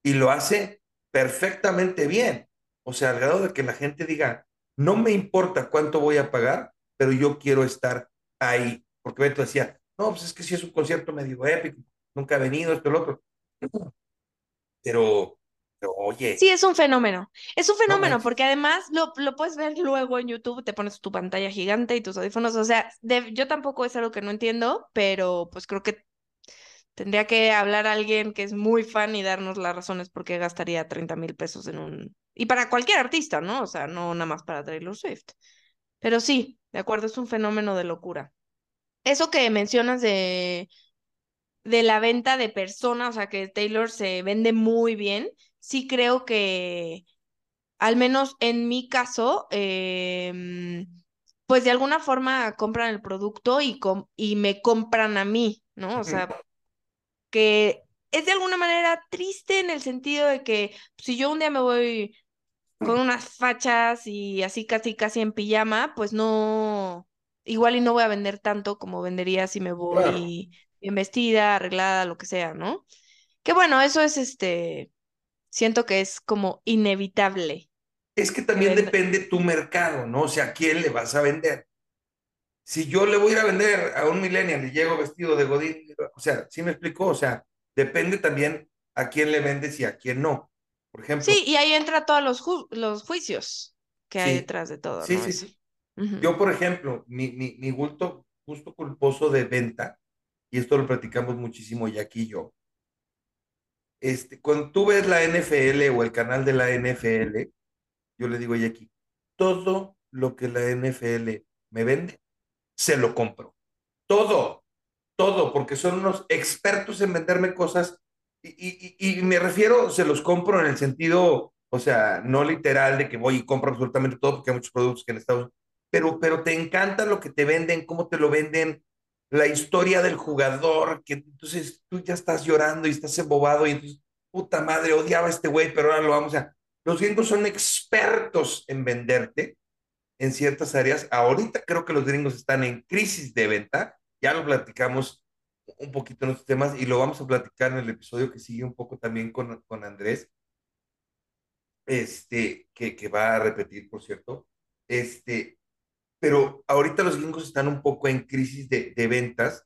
y lo hace perfectamente bien. O sea, al grado de que la gente diga, no me importa cuánto voy a pagar, pero yo quiero estar ahí. Porque Beto decía, no, pues es que si es un concierto medio épico, nunca ha venido, esto, el otro. (clears throat) Pero, Pero, oye, Sí, es un fenómeno. Es un no fenómeno porque además lo, lo puedes ver luego en YouTube, te pones tu pantalla gigante y tus audífonos. O sea, de- yo tampoco es algo que no entiendo, pero pues creo que tendría que hablar a alguien que es muy fan y darnos las razones por qué gastaría 30 mil pesos en un... Y para cualquier artista, ¿no? O sea, no nada más para Taylor Swift. Pero sí, de acuerdo, es un fenómeno de locura. Eso que mencionas de, de la venta de personas, o sea, que Taylor se vende muy bien, sí creo que, al menos en mi caso, em, pues de alguna forma compran el producto y, com- y me compran a mí, ¿no? O sea, que es de alguna manera triste en el sentido de que si yo un día me voy con unas fachas y así casi casi en pijama, pues no, igual y no voy a vender tanto como vendería si me Claro. voy bien vestida, arreglada, lo que sea, ¿no? Que bueno, eso es este, siento que es como inevitable Es que también depende tu mercado, ¿no? O sea, ¿a quién le vas a vender? Si yo le voy a ir a vender a un millennial y llego vestido de godín, o sea, ¿sí me explicó? O sea, depende también a quién le vendes y a quién no. Por ejemplo, Sí, y ahí entra todos los, ju- los juicios que hay detrás de todo, sí, ¿no? sí, sí. Yo, por ejemplo, mi, mi, mi gusto, gusto culposo de venta, y esto lo platicamos muchísimo Jackie y yo, este, cuando tú ves la NFL o el canal de la NFL, yo le digo a Jackie, todo lo que la NFL me vende, se lo compro. Todo, todo, porque son unos expertos en venderme cosas y, y, y, me refiero, se los compro en el sentido, o sea, no literal de que voy y compro absolutamente todo, porque hay muchos productos que en Estados Unidos, pero, pero te encanta lo que te venden, cómo te lo venden, la historia del jugador, que entonces tú ya estás llorando y estás embobado y entonces, puta madre, odiaba a este güey, pero ahora lo vamos a... Los gringos son expertos en venderte en ciertas áreas. Ahorita creo que los gringos están en crisis de venta. Ya lo platicamos un poquito en estos temas y lo vamos a platicar en el episodio que sigue un poco también con, con Andrés, este, que, que va a repetir, por cierto. Este, pero ahorita los gringos están un poco en crisis de, de ventas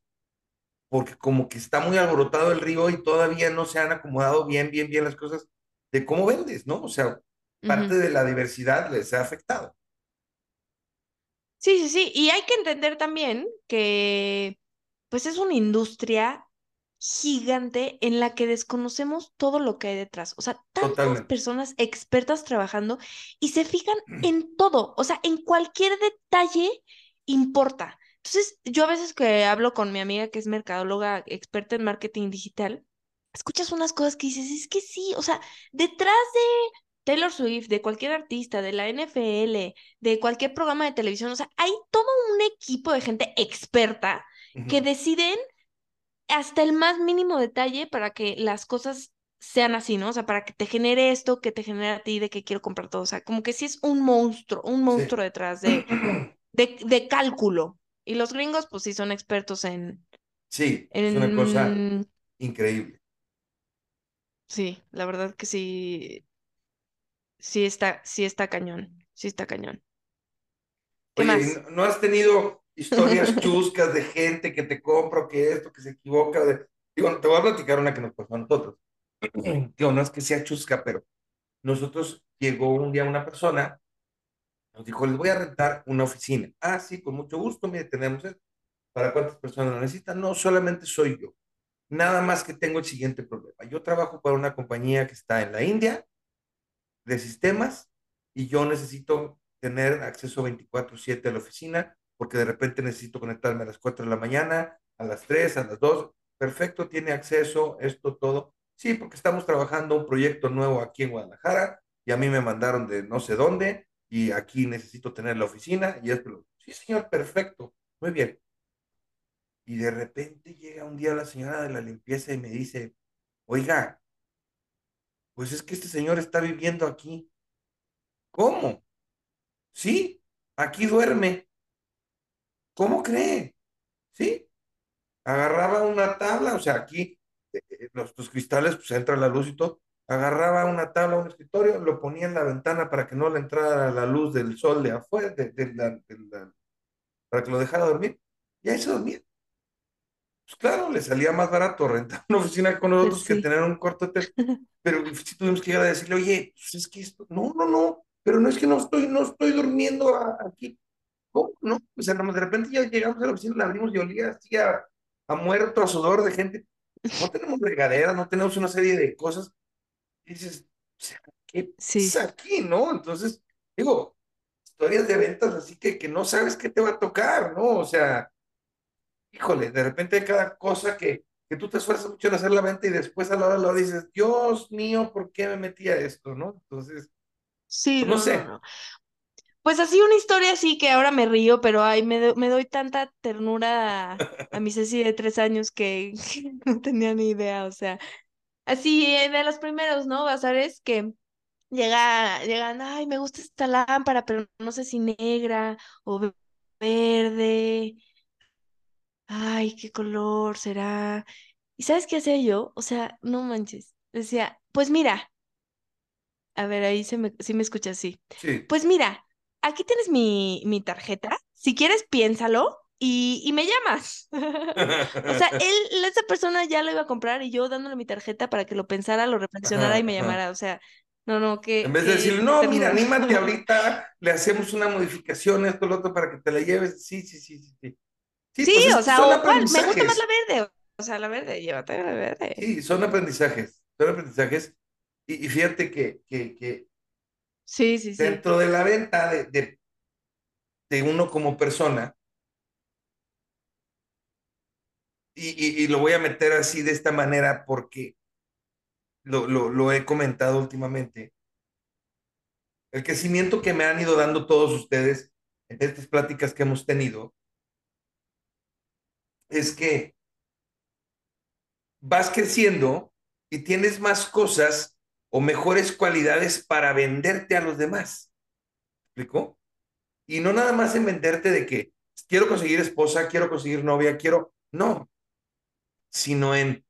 porque como que está muy alborotado el río y todavía no se han acomodado bien, bien, bien las cosas de cómo vendes, ¿no? O sea, parte de la diversidad les ha afectado. Sí, sí, sí. Y hay que entender también que pues es una industria gigante en la que desconocemos todo lo que hay detrás. O sea, tantas Totalmente. personas expertas trabajando y se fijan (clears throat) en todo, o sea, en cualquier detalle importa. Entonces, yo a veces que hablo con mi amiga que es mercadóloga experta en marketing digital, escuchas unas cosas que dices, es que sí, o sea, detrás de Taylor Swift, de cualquier artista, de la NFL, de cualquier programa de televisión, o sea, hay todo un equipo de gente experta que deciden hasta el más mínimo detalle para que las cosas sean así, ¿no? O sea, para que te genere esto, que te genere a ti de que quiero comprar todo. O sea, como que sí es un monstruo, un Sí. monstruo detrás de, de, de cálculo. Y los gringos, pues sí, son expertos en, Sí, es una cosa en... increíble. Sí, la verdad que sí, sí está, sí está cañón, sí está cañón. ¿Qué Oye, ¿y más? no, has tenido historias (laughs) chuscas de gente que te compra que esto, que se equivoca? de- Digo, te voy a platicar una que nos pasó a nosotros. Digo, no es que sea chusca, pero nosotros llegó un día una persona, nos dijo, les voy a rentar una oficina. Ah, sí, con mucho gusto, mire, tenemos esto. ¿Para cuántas personas lo necesitan? No, solamente soy yo. Nada más que tengo el siguiente problema. Yo trabajo para una compañía que está en la India de sistemas y yo necesito tener acceso 24/7 a la oficina porque de repente necesito conectarme a las 4 de la mañana, a las 3, a las 2. Perfecto, tiene acceso, esto, todo. Sí, porque estamos trabajando un proyecto nuevo aquí en Guadalajara y a mí me mandaron de no sé dónde y aquí necesito tener la oficina y esto. Sí, señor, perfecto, muy bien. Y de repente llega un día la señora de la limpieza y me dice, oiga, pues es que este señor está viviendo aquí. ¿Cómo? Sí, aquí duerme. ¿Cómo cree? Sí, agarraba una tabla, o sea, aquí eh, eh, los, cristales, pues entra la luz y todo. Agarraba una tabla, un escritorio, lo ponía en la ventana para que no le entrara la luz del sol de afuera, de, de para que lo dejara dormir. Y ahí se dormía. Pues claro, le salía más barato rentar una oficina con nosotros Pues que sí. tener un cuarto hotel. (laughs) Pero sí tuvimos que llegar a decirle, oye, pues es que esto, no, no, no, pero no es que no estoy, no estoy durmiendo a- aquí. ¿Cómo? No, o sea, de repente ya llegamos a la oficina, la abrimos y olía así a, a muerto, a sudor de gente. No tenemos regadera, no tenemos una serie de cosas. Y dices, o sea, ¿qué Sí. pasa aquí, no? Entonces, digo, historias de ventas así que, que no sabes qué te va a tocar, ¿no? O sea, híjole, de repente cada cosa que, que tú te esfuerzas mucho en hacer la venta y después a la hora lo dices, Dios mío, ¿por qué me metí a esto, no? Entonces, Sí, pues no sé. no. Pues así una historia así que ahora me río, pero ay, me, do- me doy tanta ternura a, a mi Ceci de tres años que, que (laughs) no tenía ni idea, o sea, así eh, de los primeros, ¿no? Bazares que llega, llegan, ay, me gusta esta lámpara, pero no sé si negra o ve- verde, ay, qué color será. ¿Y sabes qué hacía yo? O sea, no manches, decía, pues mira. A ver, ahí se me, sí me escucha así. Sí. Pues mira, aquí tienes mi, mi tarjeta. Si quieres, piénsalo y, y me llamas. (laughs) O sea, (laughs) él, esa persona ya lo iba a comprar y yo dándole mi tarjeta para que lo pensara, lo reflexionara Ajá, y me ajá. llamara. O sea, no, no, En qué, vez de qué no, mira, ternura. anímate (laughs) ahorita, le hacemos una modificación, esto, lo otro, para que te la lleves. Sí, sí, sí, sí, sí. Sí, Sí, pues es o sea, o cuál, me gusta más la verde. O sea, la verde, llévate la verde. Sí, son aprendizajes, son aprendizajes. Y, y fíjate que, que, que Sí, sí, sí. dentro de la venta de, de, de uno como persona, y, y, y lo voy a meter así de esta manera porque lo, lo, lo he comentado últimamente, el crecimiento que me han ido dando todos ustedes en estas pláticas que hemos tenido es que vas creciendo y tienes más cosas o mejores cualidades para venderte a los demás. ¿Me ¿Explico? Y no nada más en venderte de que quiero conseguir esposa, quiero conseguir novia, quiero, no, sino en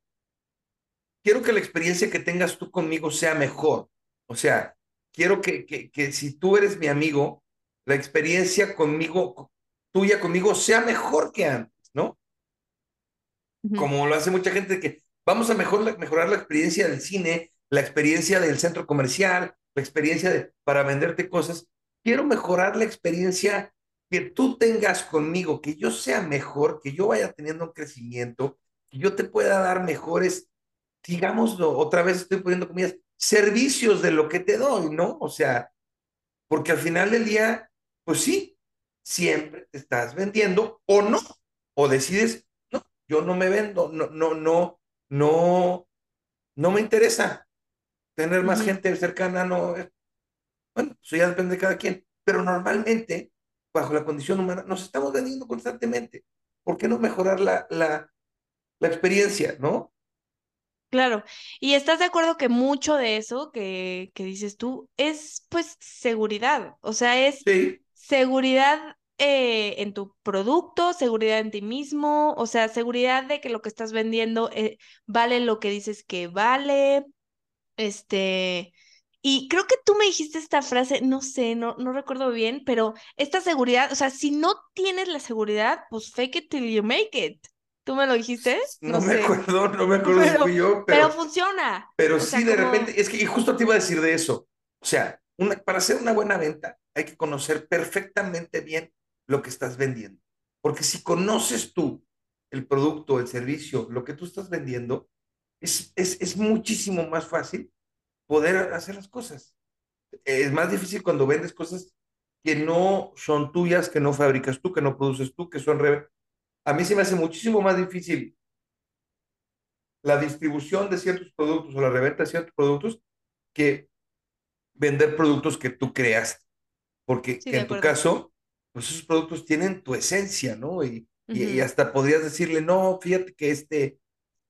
quiero que la experiencia que tengas tú conmigo sea mejor. O sea, quiero que, que, que si tú eres mi amigo, la experiencia conmigo, tuya conmigo, sea mejor que antes, ¿no? Como lo hace mucha gente, que vamos a mejor, mejorar la experiencia del cine, la experiencia del centro comercial, la experiencia de, para venderte cosas. Quiero mejorar la experiencia que tú tengas conmigo, que yo sea mejor, que yo vaya teniendo un crecimiento, que yo te pueda dar mejores digámoslo, otra vez estoy poniendo comillas, servicios de lo que te doy, ¿no? O sea, porque al final del día, pues sí, siempre estás vendiendo o no, o decides, yo no me vendo, no, no, no, no, no me interesa tener más gente cercana, no, eh, bueno, eso ya depende de cada quien, pero normalmente, bajo la condición humana, nos estamos vendiendo constantemente. ¿Por qué no mejorar la, la, la experiencia, no? Claro, y estás de acuerdo que mucho de eso que, que dices tú es pues seguridad, o sea, es Sí, seguridad eh, en tu producto, seguridad en ti mismo, o sea, seguridad de que lo que estás vendiendo eh, vale lo que dices que vale, este, y creo que tú me dijiste esta frase, no sé, no, no recuerdo bien, pero esta seguridad, o sea, si no tienes la seguridad, pues fake it till you make it. ¿Tú me lo dijiste? no No me sé, acuerdo, no me (laughs) acuerdo pero, yo, pero pero funciona. Pero O sí, sea, de como, repente, es que y justo te iba a decir de eso. O sea, una, para hacer una buena venta hay que conocer perfectamente bien lo que estás vendiendo. Porque si conoces tú el producto, el servicio, lo que tú estás vendiendo, es, es, es muchísimo más fácil poder hacer las cosas. Es más difícil cuando vendes cosas que no son tuyas, que no fabricas tú, que no produces tú, que son... Re... A mí se me hace muchísimo más difícil la distribución de ciertos productos o la reventa de ciertos productos que vender productos que tú creas, porque sí, en tu caso, pues esos productos tienen tu esencia, ¿no? Y, y, hasta podrías decirle, no, fíjate que este,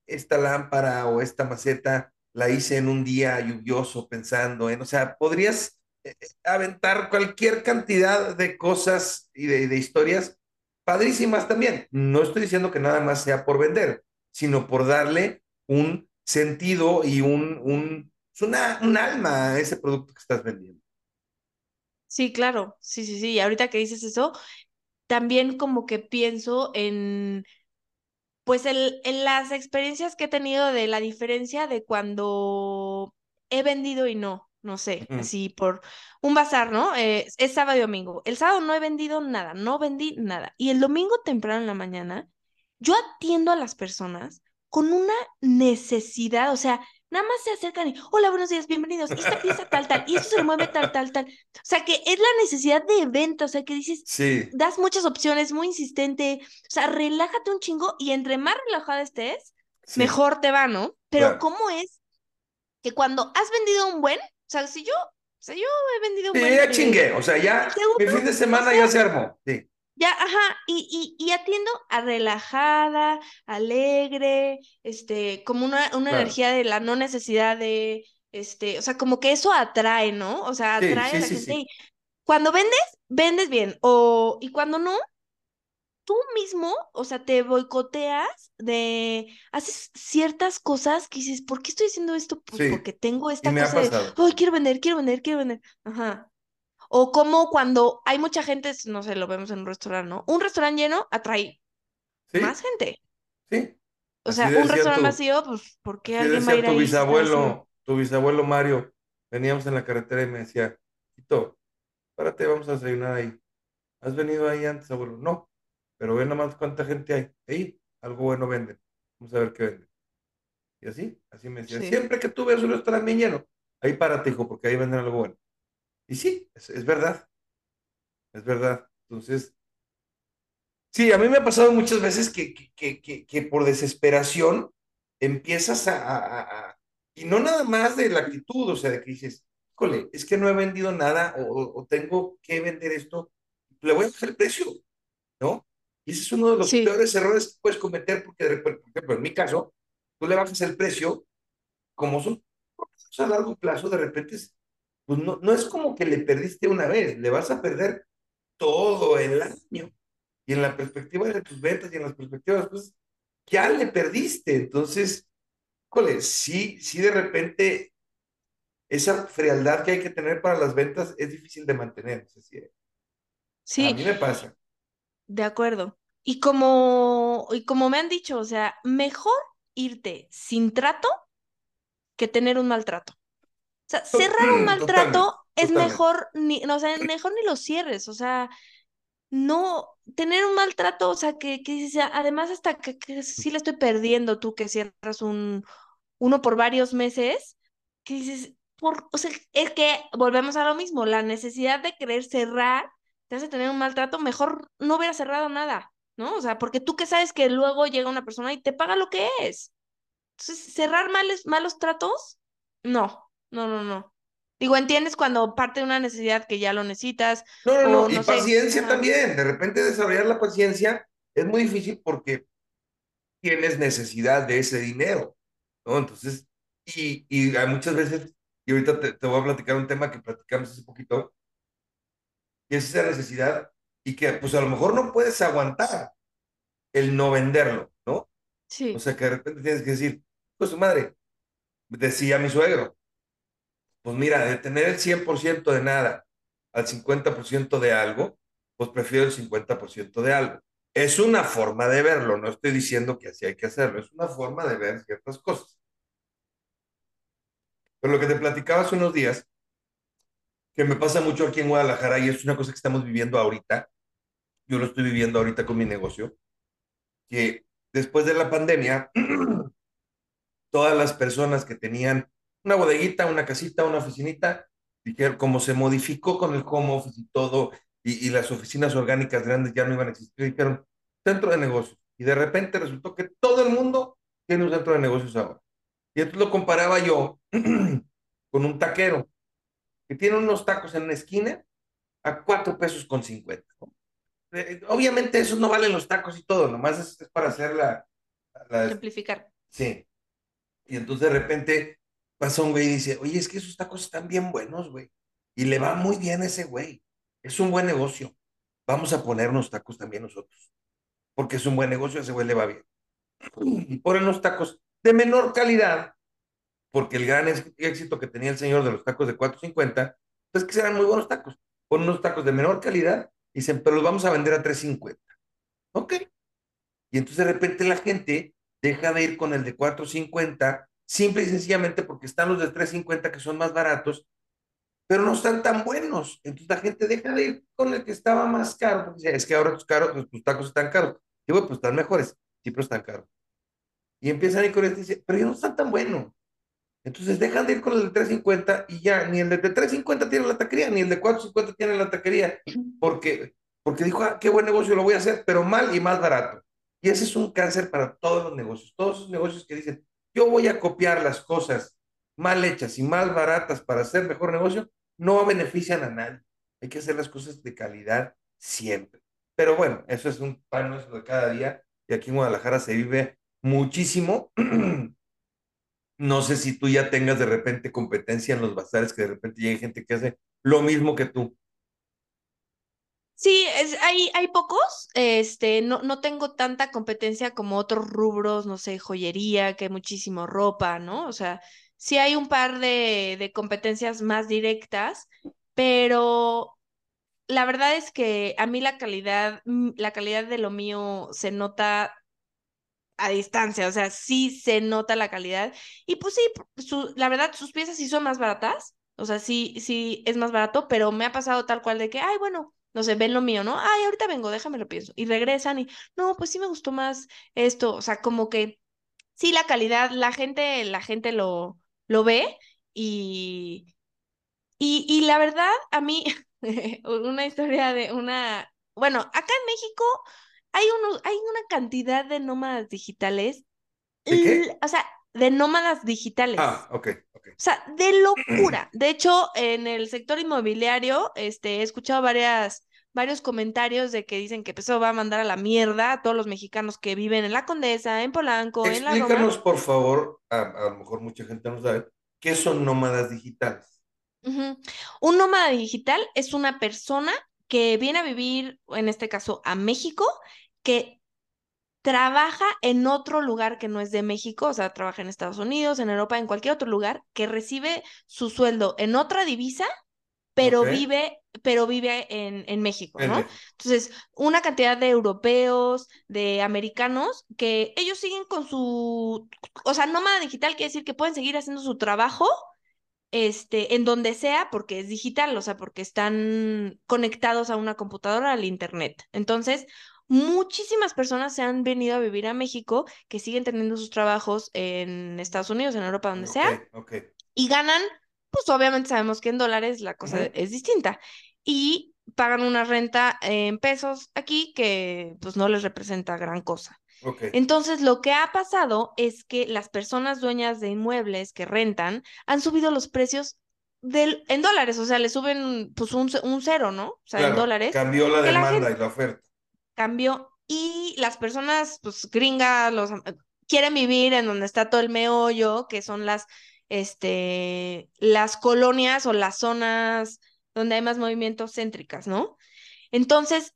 esta lámpara o esta maceta la hice en un día lluvioso pensando en, o sea, podrías eh, eh, aventar cualquier cantidad de cosas y de, de historias padrísimas también. No estoy diciendo que nada más sea por vender, sino por darle un sentido y un, un, es una, un alma a ese producto que estás vendiendo. Sí, claro, sí, sí, sí. Y ahorita que dices eso, también como que pienso en pues el, en las experiencias que he tenido de la diferencia de cuando he vendido y no, no sé, así por un bazar, ¿no? Eh, es sábado y domingo. El sábado no he vendido nada, no vendí nada. Y el domingo temprano en la mañana, yo atiendo a las personas con una necesidad, o sea, nada más se acercan y, hola, buenos días, bienvenidos, y esta pieza tal, tal, y esto se mueve tal, tal, tal. O sea, que es la necesidad de venta, o sea, que dices, Sí, das muchas opciones, muy insistente, o sea, relájate un chingo y entre más relajada estés, sí, mejor te va, ¿no? Pero claro. ¿cómo es que cuando has vendido un buen, o sea, si yo, o sea, yo he vendido un Sí, buen... ya chingué, o sea, ya mi fin de semana o ya se armó. Sí, ya, ajá, y, y, y atiendo a relajada, alegre, este, como una, una claro. energía de la no necesidad de, este, o sea, como que eso atrae, ¿no? O sea, atrae sí, a la sí, gente y cuando vendes, vendes bien, o, y cuando no, tú mismo, o sea, te boicoteas de, haces ciertas cosas que dices, ¿por qué estoy haciendo esto? Pues porque tengo esta cosa de, ay, quiero vender, quiero vender, quiero vender. Ajá. O como cuando hay mucha gente, no sé, lo vemos en un restaurante, ¿no? Un restaurante lleno atrae más gente. sí. O Así sea, un restaurante tu, vacío, pues, ¿por qué alguien va a ir tu ahí bisabuelo, tu bisabuelo Mario. Veníamos en la carretera y me decía, Quito, párate, vamos a desayunar ahí. ¿Has venido ahí antes, abuelo? No, pero ve nomás cuánta gente hay. Ahí, algo bueno venden. Vamos a ver qué venden. Y así, así me decía, Sí. siempre que tú veas un restaurante lleno, ahí párate, hijo, porque ahí venden algo bueno. Y sí, es, es verdad, es verdad. Entonces, sí, a mí me ha pasado muchas veces que, que, que, que, por desesperación empiezas a, a- a- y no nada más de la actitud, o sea, de que dices, híjole, es que no he vendido nada o, tengo que vender esto, le voy a bajar el precio, ¿no? Y ese es uno de los Sí, peores errores que puedes cometer porque, de repente, por ejemplo, en mi caso, tú le bajas el precio, como son a largo plazo, de repente, pues no, no es como que le perdiste una vez, le vas a perder todo el año. Y en la perspectiva de tus ventas y en las perspectivas, pues ya le perdiste. Entonces, híjole, sí, sí de repente esa frialdad que hay que tener para las ventas es difícil de mantener. no sé si- a sí, mí me pasa. de acuerdo. Y como, y como me han dicho, o sea, mejor irte sin trato que tener un maltrato. O sea, cerrar un (clears throat) Totalmente, maltrato es totalmente. mejor, ni, no, o sea, mejor ni lo cierres, o sea, no, tener un maltrato, o sea, que, que dices, además hasta que, que sí le estoy perdiendo tú que cierras un, uno por varios meses, que dices, por, o sea, es que volvemos a lo mismo, la necesidad de querer cerrar te hace tener un maltrato, mejor no hubiera cerrado nada, ¿no? O sea, porque tú que sabes que luego llega una persona y te paga lo que es. Entonces, cerrar males, malos tratos, no, no, no, no. Digo, entiendes cuando parte de una necesidad que ya lo necesitas, No, no, o no, y sé, paciencia también. De repente desarrollar la paciencia es muy difícil porque tienes necesidad de ese dinero, ¿no? Entonces, y, y hay muchas veces, y ahorita te, te voy a platicar un tema que platicamos hace poquito, y es esa necesidad y que pues a lo mejor no puedes aguantar el no venderlo, ¿no? O sí, sea, que de repente tienes que decir, pues su madre, decía mi suegro, pues mira, de tener el 100% de nada al 50% de algo, pues prefiero el 50% de algo. Es una forma de verlo, no estoy diciendo que así hay que hacerlo, es una forma de ver ciertas cosas. Pero lo que te platicaba hace unos días, que me pasa mucho aquí en Guadalajara y es una cosa que estamos viviendo ahorita, yo lo estoy viviendo ahorita con mi negocio, que después de la pandemia, (clears throat) todas las personas que tenían una bodeguita, una casita, una oficinita, dijeron, como se modificó con el home office y todo, y, y las oficinas orgánicas grandes ya no iban a existir, dijeron, centro de negocios. Y de repente resultó que todo el mundo tiene un centro de negocios ahora. Y entonces lo comparaba yo (clears throat) con un taquero que tiene unos tacos en una esquina a cuatro pesos con cincuenta. ¿no? Eh, obviamente esos no valen los tacos y todo, nomás es, es para hacer la, la, ejemplificar. Sí. Y entonces de repente pasa un güey y dice, oye, es que esos tacos están bien buenos, güey. Y le va muy bien a ese güey. Es un buen negocio. Vamos a poner unos tacos también nosotros. Porque es un buen negocio, a ese güey le va bien. Y (clears throat) ponen unos tacos de menor calidad, porque el gran éxito que tenía el señor de los tacos de 4.50, pues que eran muy buenos tacos. Ponen unos tacos de menor calidad y dicen, pero los vamos a vender a 3.50. Ok. Y entonces de repente la gente deja de ir con el de 450, simple y sencillamente porque están los de 350 que son más baratos, pero no están tan buenos. Entonces la gente deja de ir con el que estaba más caro. Porque es que ahora tus, caros, pues, tus tacos están caros. Y bueno, pues están mejores, sí, pero están caros. Y empiezan a ir con este y dice, pero ya no están tan buenos. Entonces dejan de ir con el de 350 y ya ni el de 350 tiene la taquería, ni el de 450 tiene la taquería, porque, porque dijo, ah, qué buen negocio lo voy a hacer, pero mal y más barato. Y ese es un cáncer para todos los negocios, todos esos negocios que dicen, yo voy a copiar las cosas mal hechas y más baratas para hacer mejor negocio, no benefician a nadie. Hay que hacer las cosas de calidad siempre. Pero bueno, eso es un pan nuestro de cada día y aquí en Guadalajara se vive muchísimo. (clears throat) no sé si tú ya tengas de repente competencia en los bazares, que de repente llegue gente que hace lo mismo que tú. Sí, es, hay, hay pocos, este, no, no tengo tanta competencia como otros rubros, no sé, joyería, que hay muchísimo ropa, ¿no? O sea, sí hay un par de, de competencias más directas, pero la verdad es que a mí la calidad, mm, la calidad de lo mío se nota a distancia, o sea, sí se nota la calidad. Y pues sí, su, la verdad, sus piezas sí son más baratas, o sea, sí, sí es más barato, pero me ha pasado tal cual de que, ay, bueno, no sé, ven lo mío, ¿no? Ay, ahorita vengo, déjame lo pienso. Y regresan y, no, pues sí me gustó más esto, o sea, como que sí la calidad, la gente, la gente lo, lo ve y, y, y la verdad, a mí, (laughs) una historia de una, bueno, acá en México hay, uno, hay una cantidad de nómadas digitales, ¿De qué? o sea, de nómadas digitales. Ah, ok, sea, de locura. (clears throat) De hecho, en el sector inmobiliario, este, he escuchado varias, varios comentarios de que dicen que pues, eso va a mandar a la mierda a todos los mexicanos que viven en la Condesa, en Polanco, en la. Explícanos, por favor, a, a lo mejor mucha gente no sabe, ¿qué son nómadas digitales? Un nómada digital es una persona que viene a vivir, en este caso, a México, que trabaja en otro lugar que no es de México, o sea, trabaja en Estados Unidos, en Europa, en cualquier otro lugar, que recibe su sueldo en otra divisa, pero vive, pero vive en, en México, ¿no? Entonces, una cantidad de europeos, de americanos, que ellos siguen con su, o sea, nómada digital quiere decir que pueden seguir haciendo su trabajo, este, en donde sea, porque es digital, o sea, porque están conectados a una computadora, al internet. Entonces, muchísimas personas se han venido a vivir a México que siguen teniendo sus trabajos en Estados Unidos, en Europa, donde sea, y ganan, pues obviamente sabemos que en dólares la cosa es distinta. Y pagan una renta en pesos aquí que pues no les representa gran cosa. Entonces, lo que ha pasado es que las personas dueñas de inmuebles que rentan han subido los precios del, en dólares, o sea, le suben pues un, un cero, ¿no? O sea, en dólares, cambió la demanda gente y la oferta. Cambió y las personas pues gringas los am- quieren vivir en donde está todo el meollo, que son las este las colonias o las zonas donde hay más movimientos céntricas, ¿no? Entonces,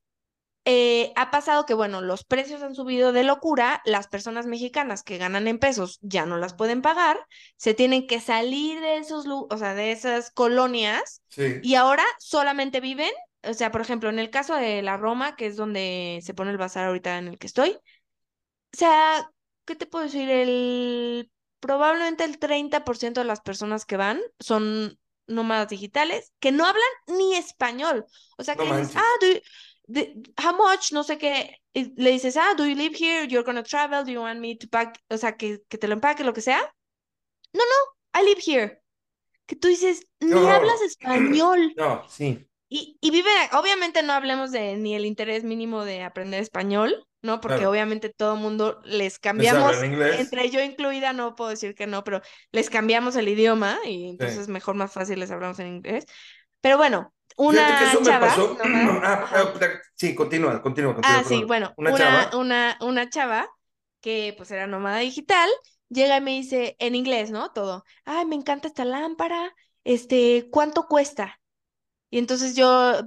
eh, ha pasado que, bueno, los precios han subido de locura, las personas mexicanas que ganan en pesos ya no las pueden pagar, se tienen que salir de esos, o sea, de esas colonias Sí. y ahora solamente viven, o sea, por ejemplo, en el caso de la Roma, que es donde se pone el bazar ahorita en el que estoy, o sea, ¿qué te puedo decir? El, probablemente el 30% de las personas que van son nómadas digitales que no hablan ni español. O sea, No que dices, ah, do you- the- how much, no sé qué, y le dices, ah, do you live here? You're gonna travel, do you want me to pack, o sea, que, que te lo empaque, lo que sea. No, no, I live here. Que tú dices, ni hablas horror. español. No, sí, Y, y vive, obviamente no hablemos de ni el interés mínimo de aprender español, ¿no? Porque claro. obviamente todo mundo les cambiamos, entre yo incluida, no puedo decir que no, pero les cambiamos el idioma y Sí. entonces mejor, más fácil les hablamos en inglés. Pero bueno, Fíjate que una eso me chava, pasó. nómada, (clears throat) Ah, ah, sí, continúa, continúa, continúa, Ah, sí, bueno, Una una, chava. una, una chava que pues era nómada digital, llega y me dice en inglés, ¿no? Todo, ay, me encanta esta lámpara, este, ¿cuánto cuesta? Y entonces yo,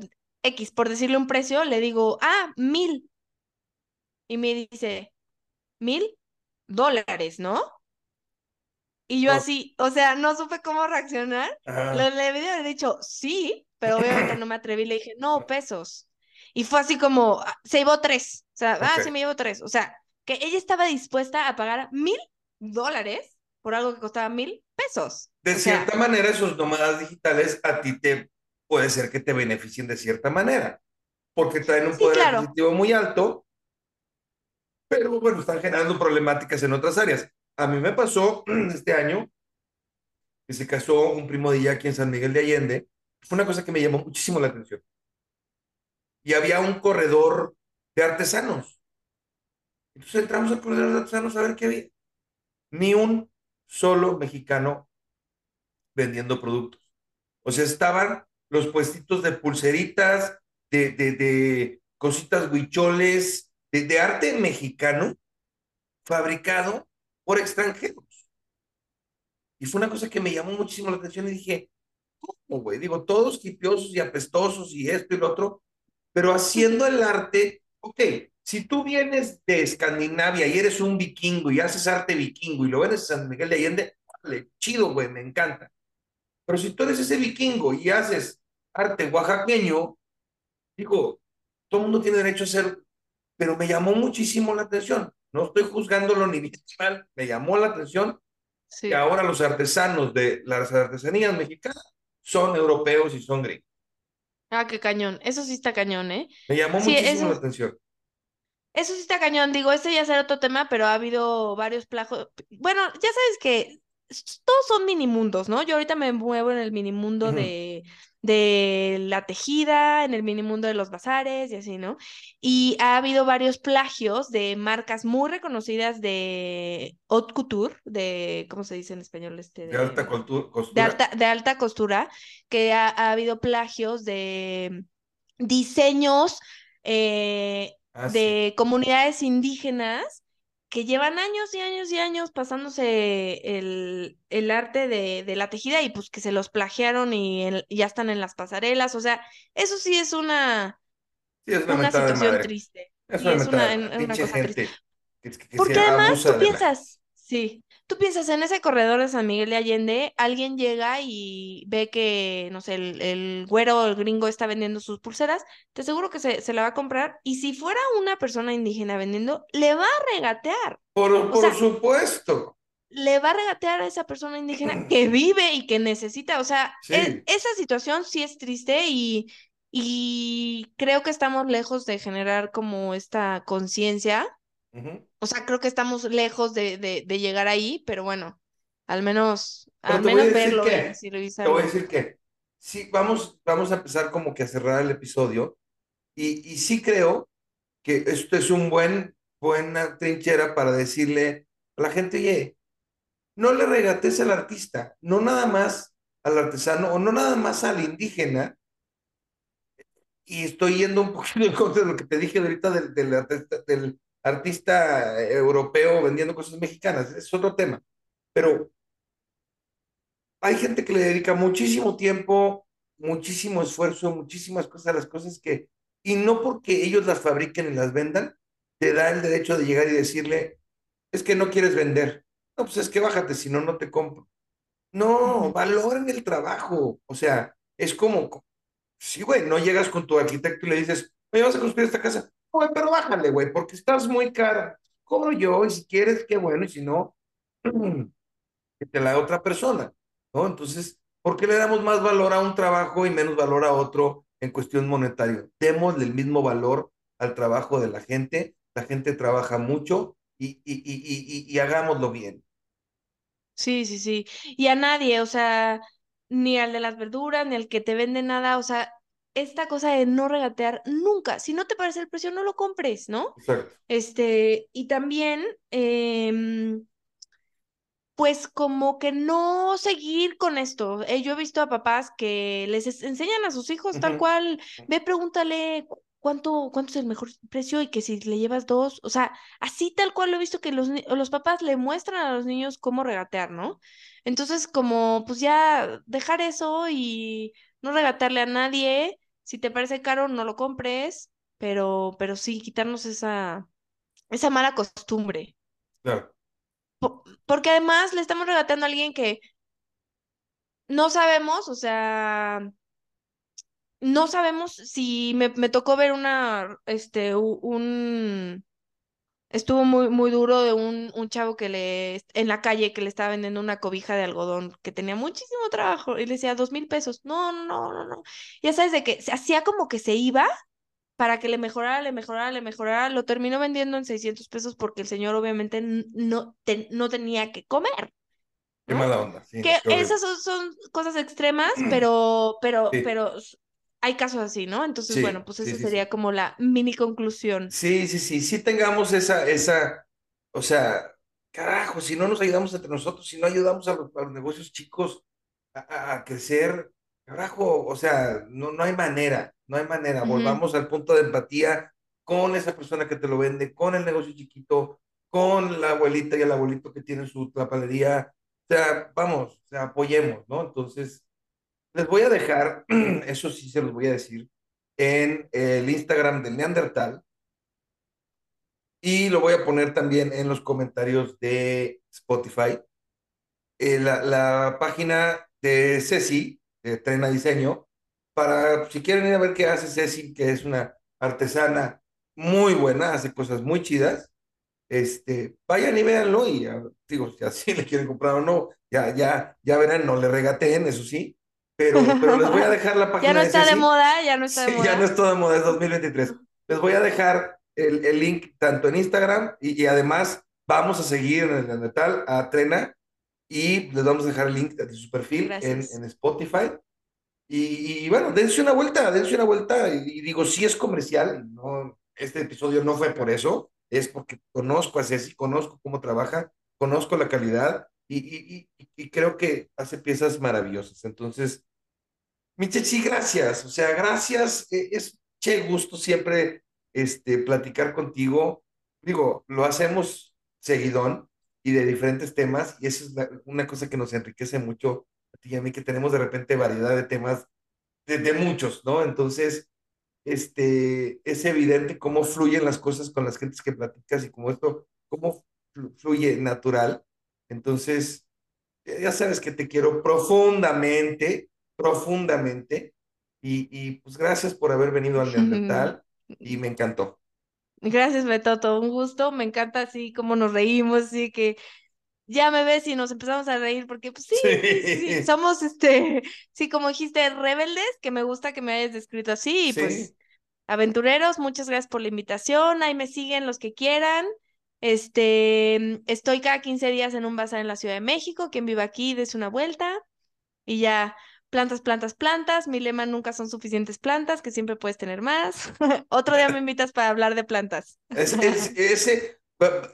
X, por decirle un precio, le digo, ah, mil. Y me dice, mil dólares, ¿no? Y yo así, o sea, no supe cómo reaccionar. Ajá. Le debí haber dicho, sí, pero obviamente no me atreví. Le dije, no, pesos. Y fue así como, ah, se llevó tres. O sea, ah, sí me llevo tres. O sea, que ella estaba dispuesta a pagar mil dólares por algo que costaba mil pesos. De O sea, cierta manera, esos nómadas digitales a ti te puede ser que te beneficien de cierta manera, porque traen un Sí, poder claro. adquisitivo muy alto, pero bueno, están generando problemáticas en otras áreas. A mí me pasó (clears throat) este año que se casó un primo de ella aquí en San Miguel de Allende. Fue una cosa que me llamó muchísimo la atención. Y había un corredor de artesanos. Entonces entramos al corredor de artesanos a ver qué había. Ni un solo mexicano vendiendo productos. O sea, estaban los puestitos de pulseritas, de, de, de cositas huicholes, de, arte mexicano fabricado por extranjeros. Y fue una cosa que me llamó muchísimo la atención y dije, ¿cómo, güey? Digo, todos hipiosos y apestosos y esto y lo otro, pero haciendo el arte, ok, si tú vienes de Escandinavia y eres un vikingo y haces arte vikingo y lo vendes en San Miguel de Allende, chido, güey, me encanta. Pero si tú eres ese vikingo y haces arte oaxaqueño, digo, todo el mundo tiene derecho a hacer, pero me llamó muchísimo la atención. No estoy juzgándolo (laughs) ni mal, me llamó la atención sí. que ahora los artesanos de las artesanías mexicanas son europeos y son gringos. Ah, qué cañón. Eso sí está cañón, ¿eh? Me llamó Sí, muchísimo eso- la atención. Eso sí está cañón. Digo, este ya será otro tema, pero ha habido varios plagios. Bueno, ya sabes que todos son minimundos, ¿no? Yo ahorita me muevo en el minimundo de, de la tejida, en el minimundo de los bazares y así, ¿no? Y ha habido varios plagios de marcas muy reconocidas de haute couture, de, ¿cómo se dice en español? Este, De alta de costura. alta, de alta costura, que ha, ha habido plagios de diseños eh, Ah, sí. de comunidades indígenas que llevan años y años y años pasándose el, el arte de, de la tejida y pues que se los plagiaron y, el- y ya están en las pasarelas. O sea, eso sí es una, Sí, es una situación triste. Es una es mentada una, cosa triste. gente que Porque además tú piensas, sí, tú piensas en ese corredor de San Miguel de Allende, alguien llega y ve que, no sé, el, el güero o el gringo está vendiendo sus pulseras, te aseguro que se, se la va a comprar y si fuera una persona indígena vendiendo, le va a regatear, Por, por sea, supuesto. le va a regatear a esa persona indígena que vive y que necesita, o sea, Sí. e- esa situación sí es triste y, y creo que estamos lejos de generar como esta conciencia O sea, creo que estamos lejos de, de, de llegar ahí, pero bueno, al menos, Pero al menos verlo que- y Te voy a decir que sí, vamos, vamos a empezar como que a cerrar el episodio y, y sí creo que esto es un buen, buena trinchera para decirle a la gente, oye, no le regates al artista, no nada más al artesano o no nada más al indígena. Y estoy yendo un poquito (laughs) en contra de lo que te dije ahorita del, del artista, del artista europeo vendiendo cosas mexicanas, es otro tema. Pero hay gente que le dedica muchísimo tiempo, muchísimo esfuerzo, muchísimas cosas a las cosas que, y no porque ellos las fabriquen y las vendan, te da el derecho de llegar y decirle, es que no quieres vender. No, pues es que bájate, si no, no te compro. No, valoren el trabajo. O sea, es como, sí, güey, no llegas con tu arquitecto y le dices, oye, vas a construir esta casa. Pero bájale, güey, porque estás muy cara. Cobro yo, y si quieres, qué bueno, y si no, (clears throat) que te la otra persona, ¿no? Entonces, ¿por qué le damos más valor a un trabajo y menos valor a otro en cuestión monetaria? Démosle el mismo valor al trabajo de la gente. La gente trabaja mucho y, y, y, y, y hagámoslo bien. Sí, sí, sí. Y a nadie, o sea, ni al de las verduras, ni al que te vende nada, o sea, esta cosa de no regatear nunca. Si no te parece el precio, no lo compres, ¿no? Exacto. Este, y también, em, pues como que no seguir con esto. Eh, yo he visto a papás que les es- enseñan a sus hijos tal cual, ve, pregúntale cu- cuánto, cuánto es el mejor precio y que si le llevas dos, o sea, así tal cual lo he visto que los, los papás le muestran a los niños cómo regatear, ¿no? Entonces, como pues ya dejar eso y no regatearle a nadie, si te parece caro, no lo compres, pero, pero sí, quitarnos esa, esa mala costumbre. Claro. Po- Porque además le estamos regateando a alguien que no sabemos, o sea, no sabemos si me, me tocó ver una, este, un, Estuvo muy, muy duro de un, un chavo que le, en la calle que le estaba vendiendo una cobija de algodón que tenía muchísimo trabajo y le decía dos mil pesos. No, no, no, no, no. Ya sabes de que se hacía como que se iba para que le mejorara, le mejorara, le mejorara. Lo terminó vendiendo en 600 pesos porque el señor obviamente no, te- no tenía que comer. Qué ¿no? mala onda. Sí, Que esas son, son cosas extremas, (clears throat) pero, pero, Sí. pero hay casos así, ¿no? Entonces, Sí, bueno, pues sí, esa sí, sería como la mini conclusión. Sí, sí, sí, sí tengamos esa, esa, o sea, carajo, si no nos ayudamos entre nosotros, si no ayudamos a los, a los negocios chicos a, a- crecer, carajo, o sea, no, no hay manera, no hay manera. Ujú. Volvamos al punto de empatía con esa persona que te lo vende, con el negocio chiquito, con la abuelita y el abuelito que tiene su tapalería. O sea, vamos, o sea, apoyemos, ¿no? Entonces, les voy a dejar, (clears throat) eso sí se los voy a decir, en el Instagram de Neandertal y lo voy a poner también en los comentarios de Spotify. Eh, la, la página de Ceci, de Trena Diseño, para si quieren ir a ver qué hace Ceci, que es una artesana muy buena, hace cosas muy chidas. Este, vayan y véanlo y digo, si así (laughs) le quieren comprar o no, ya, ya, ya verán, no le regateen, eso sí, pero, pero les voy a dejar la Ya página no de está de Ceci. moda, ya no está de Sí, moda. ya no es todo de moda, es 2023. Les voy a dejar el, el link tanto en Instagram y, y además vamos a seguir en el Neandertal a Trena y les vamos a dejar el link de su perfil en, en Spotify. Y, y bueno, dense una vuelta, dense una vuelta. Y, y digo, sí es comercial, no, este episodio no fue por eso, es porque conozco a Ceci, conozco cómo trabaja, conozco la calidad y, y creo que hace piezas maravillosas. Entonces, mi Chechi, gracias. O sea, gracias. eh, Es che gusto siempre este, platicar contigo. Digo, lo hacemos seguidón y de diferentes temas, y eso es una cosa que nos enriquece mucho a ti y a mí, que tenemos de repente variedad de temas de, muchos, ¿no? Entonces, este, es evidente cómo fluyen las cosas con las gentes que platicas y cómo esto, cómo flu- fluye natural. Entonces, ya sabes que te quiero profundamente, profundamente, y, y pues gracias por haber venido al Neandertal (laughs) y me encantó. Gracias, Betoto, un gusto. Me encanta así como nos reímos, así que ya me ves y nos empezamos a reír porque pues sí, sí, sí, Sí, somos este, sí, como dijiste, rebeldes, que me gusta que me hayas descrito así, y pues aventureros, muchas gracias por la invitación. Ahí me siguen los que quieran. Este, estoy cada 15 días en un bazar en la Ciudad de México. Quien viva aquí, des una vuelta. Y ya, plantas, plantas, plantas. Mi lema nunca son suficientes plantas, que siempre puedes tener más. (laughs) Otro día me invitas para hablar de plantas. Es- es- ese,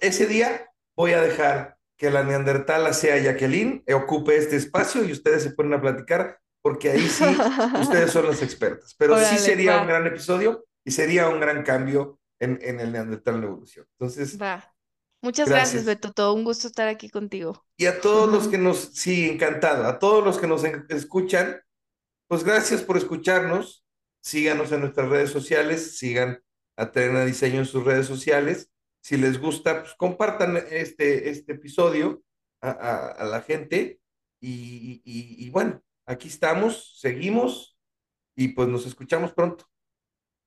ese día voy a dejar que la neandertala sea Jacqueline, eh, ocupe este espacio y ustedes se ponen a platicar, porque ahí sí, (laughs) ustedes son las expertas. Pero sí sería va. un gran episodio y sería un gran cambio en, en el neandertal en la evolución. Entonces, Va. Muchas gracias, gracias. Betoto. Un gusto estar aquí contigo. Y a todos los que nos, sí, encantado, a todos los que nos escuchan, pues gracias por escucharnos. Síganos en nuestras redes sociales, sigan a Trena Diseño en sus redes sociales. Si les gusta, pues compartan este, este episodio a, a- a la gente. Y, y- y bueno, aquí estamos, seguimos y pues nos escuchamos pronto.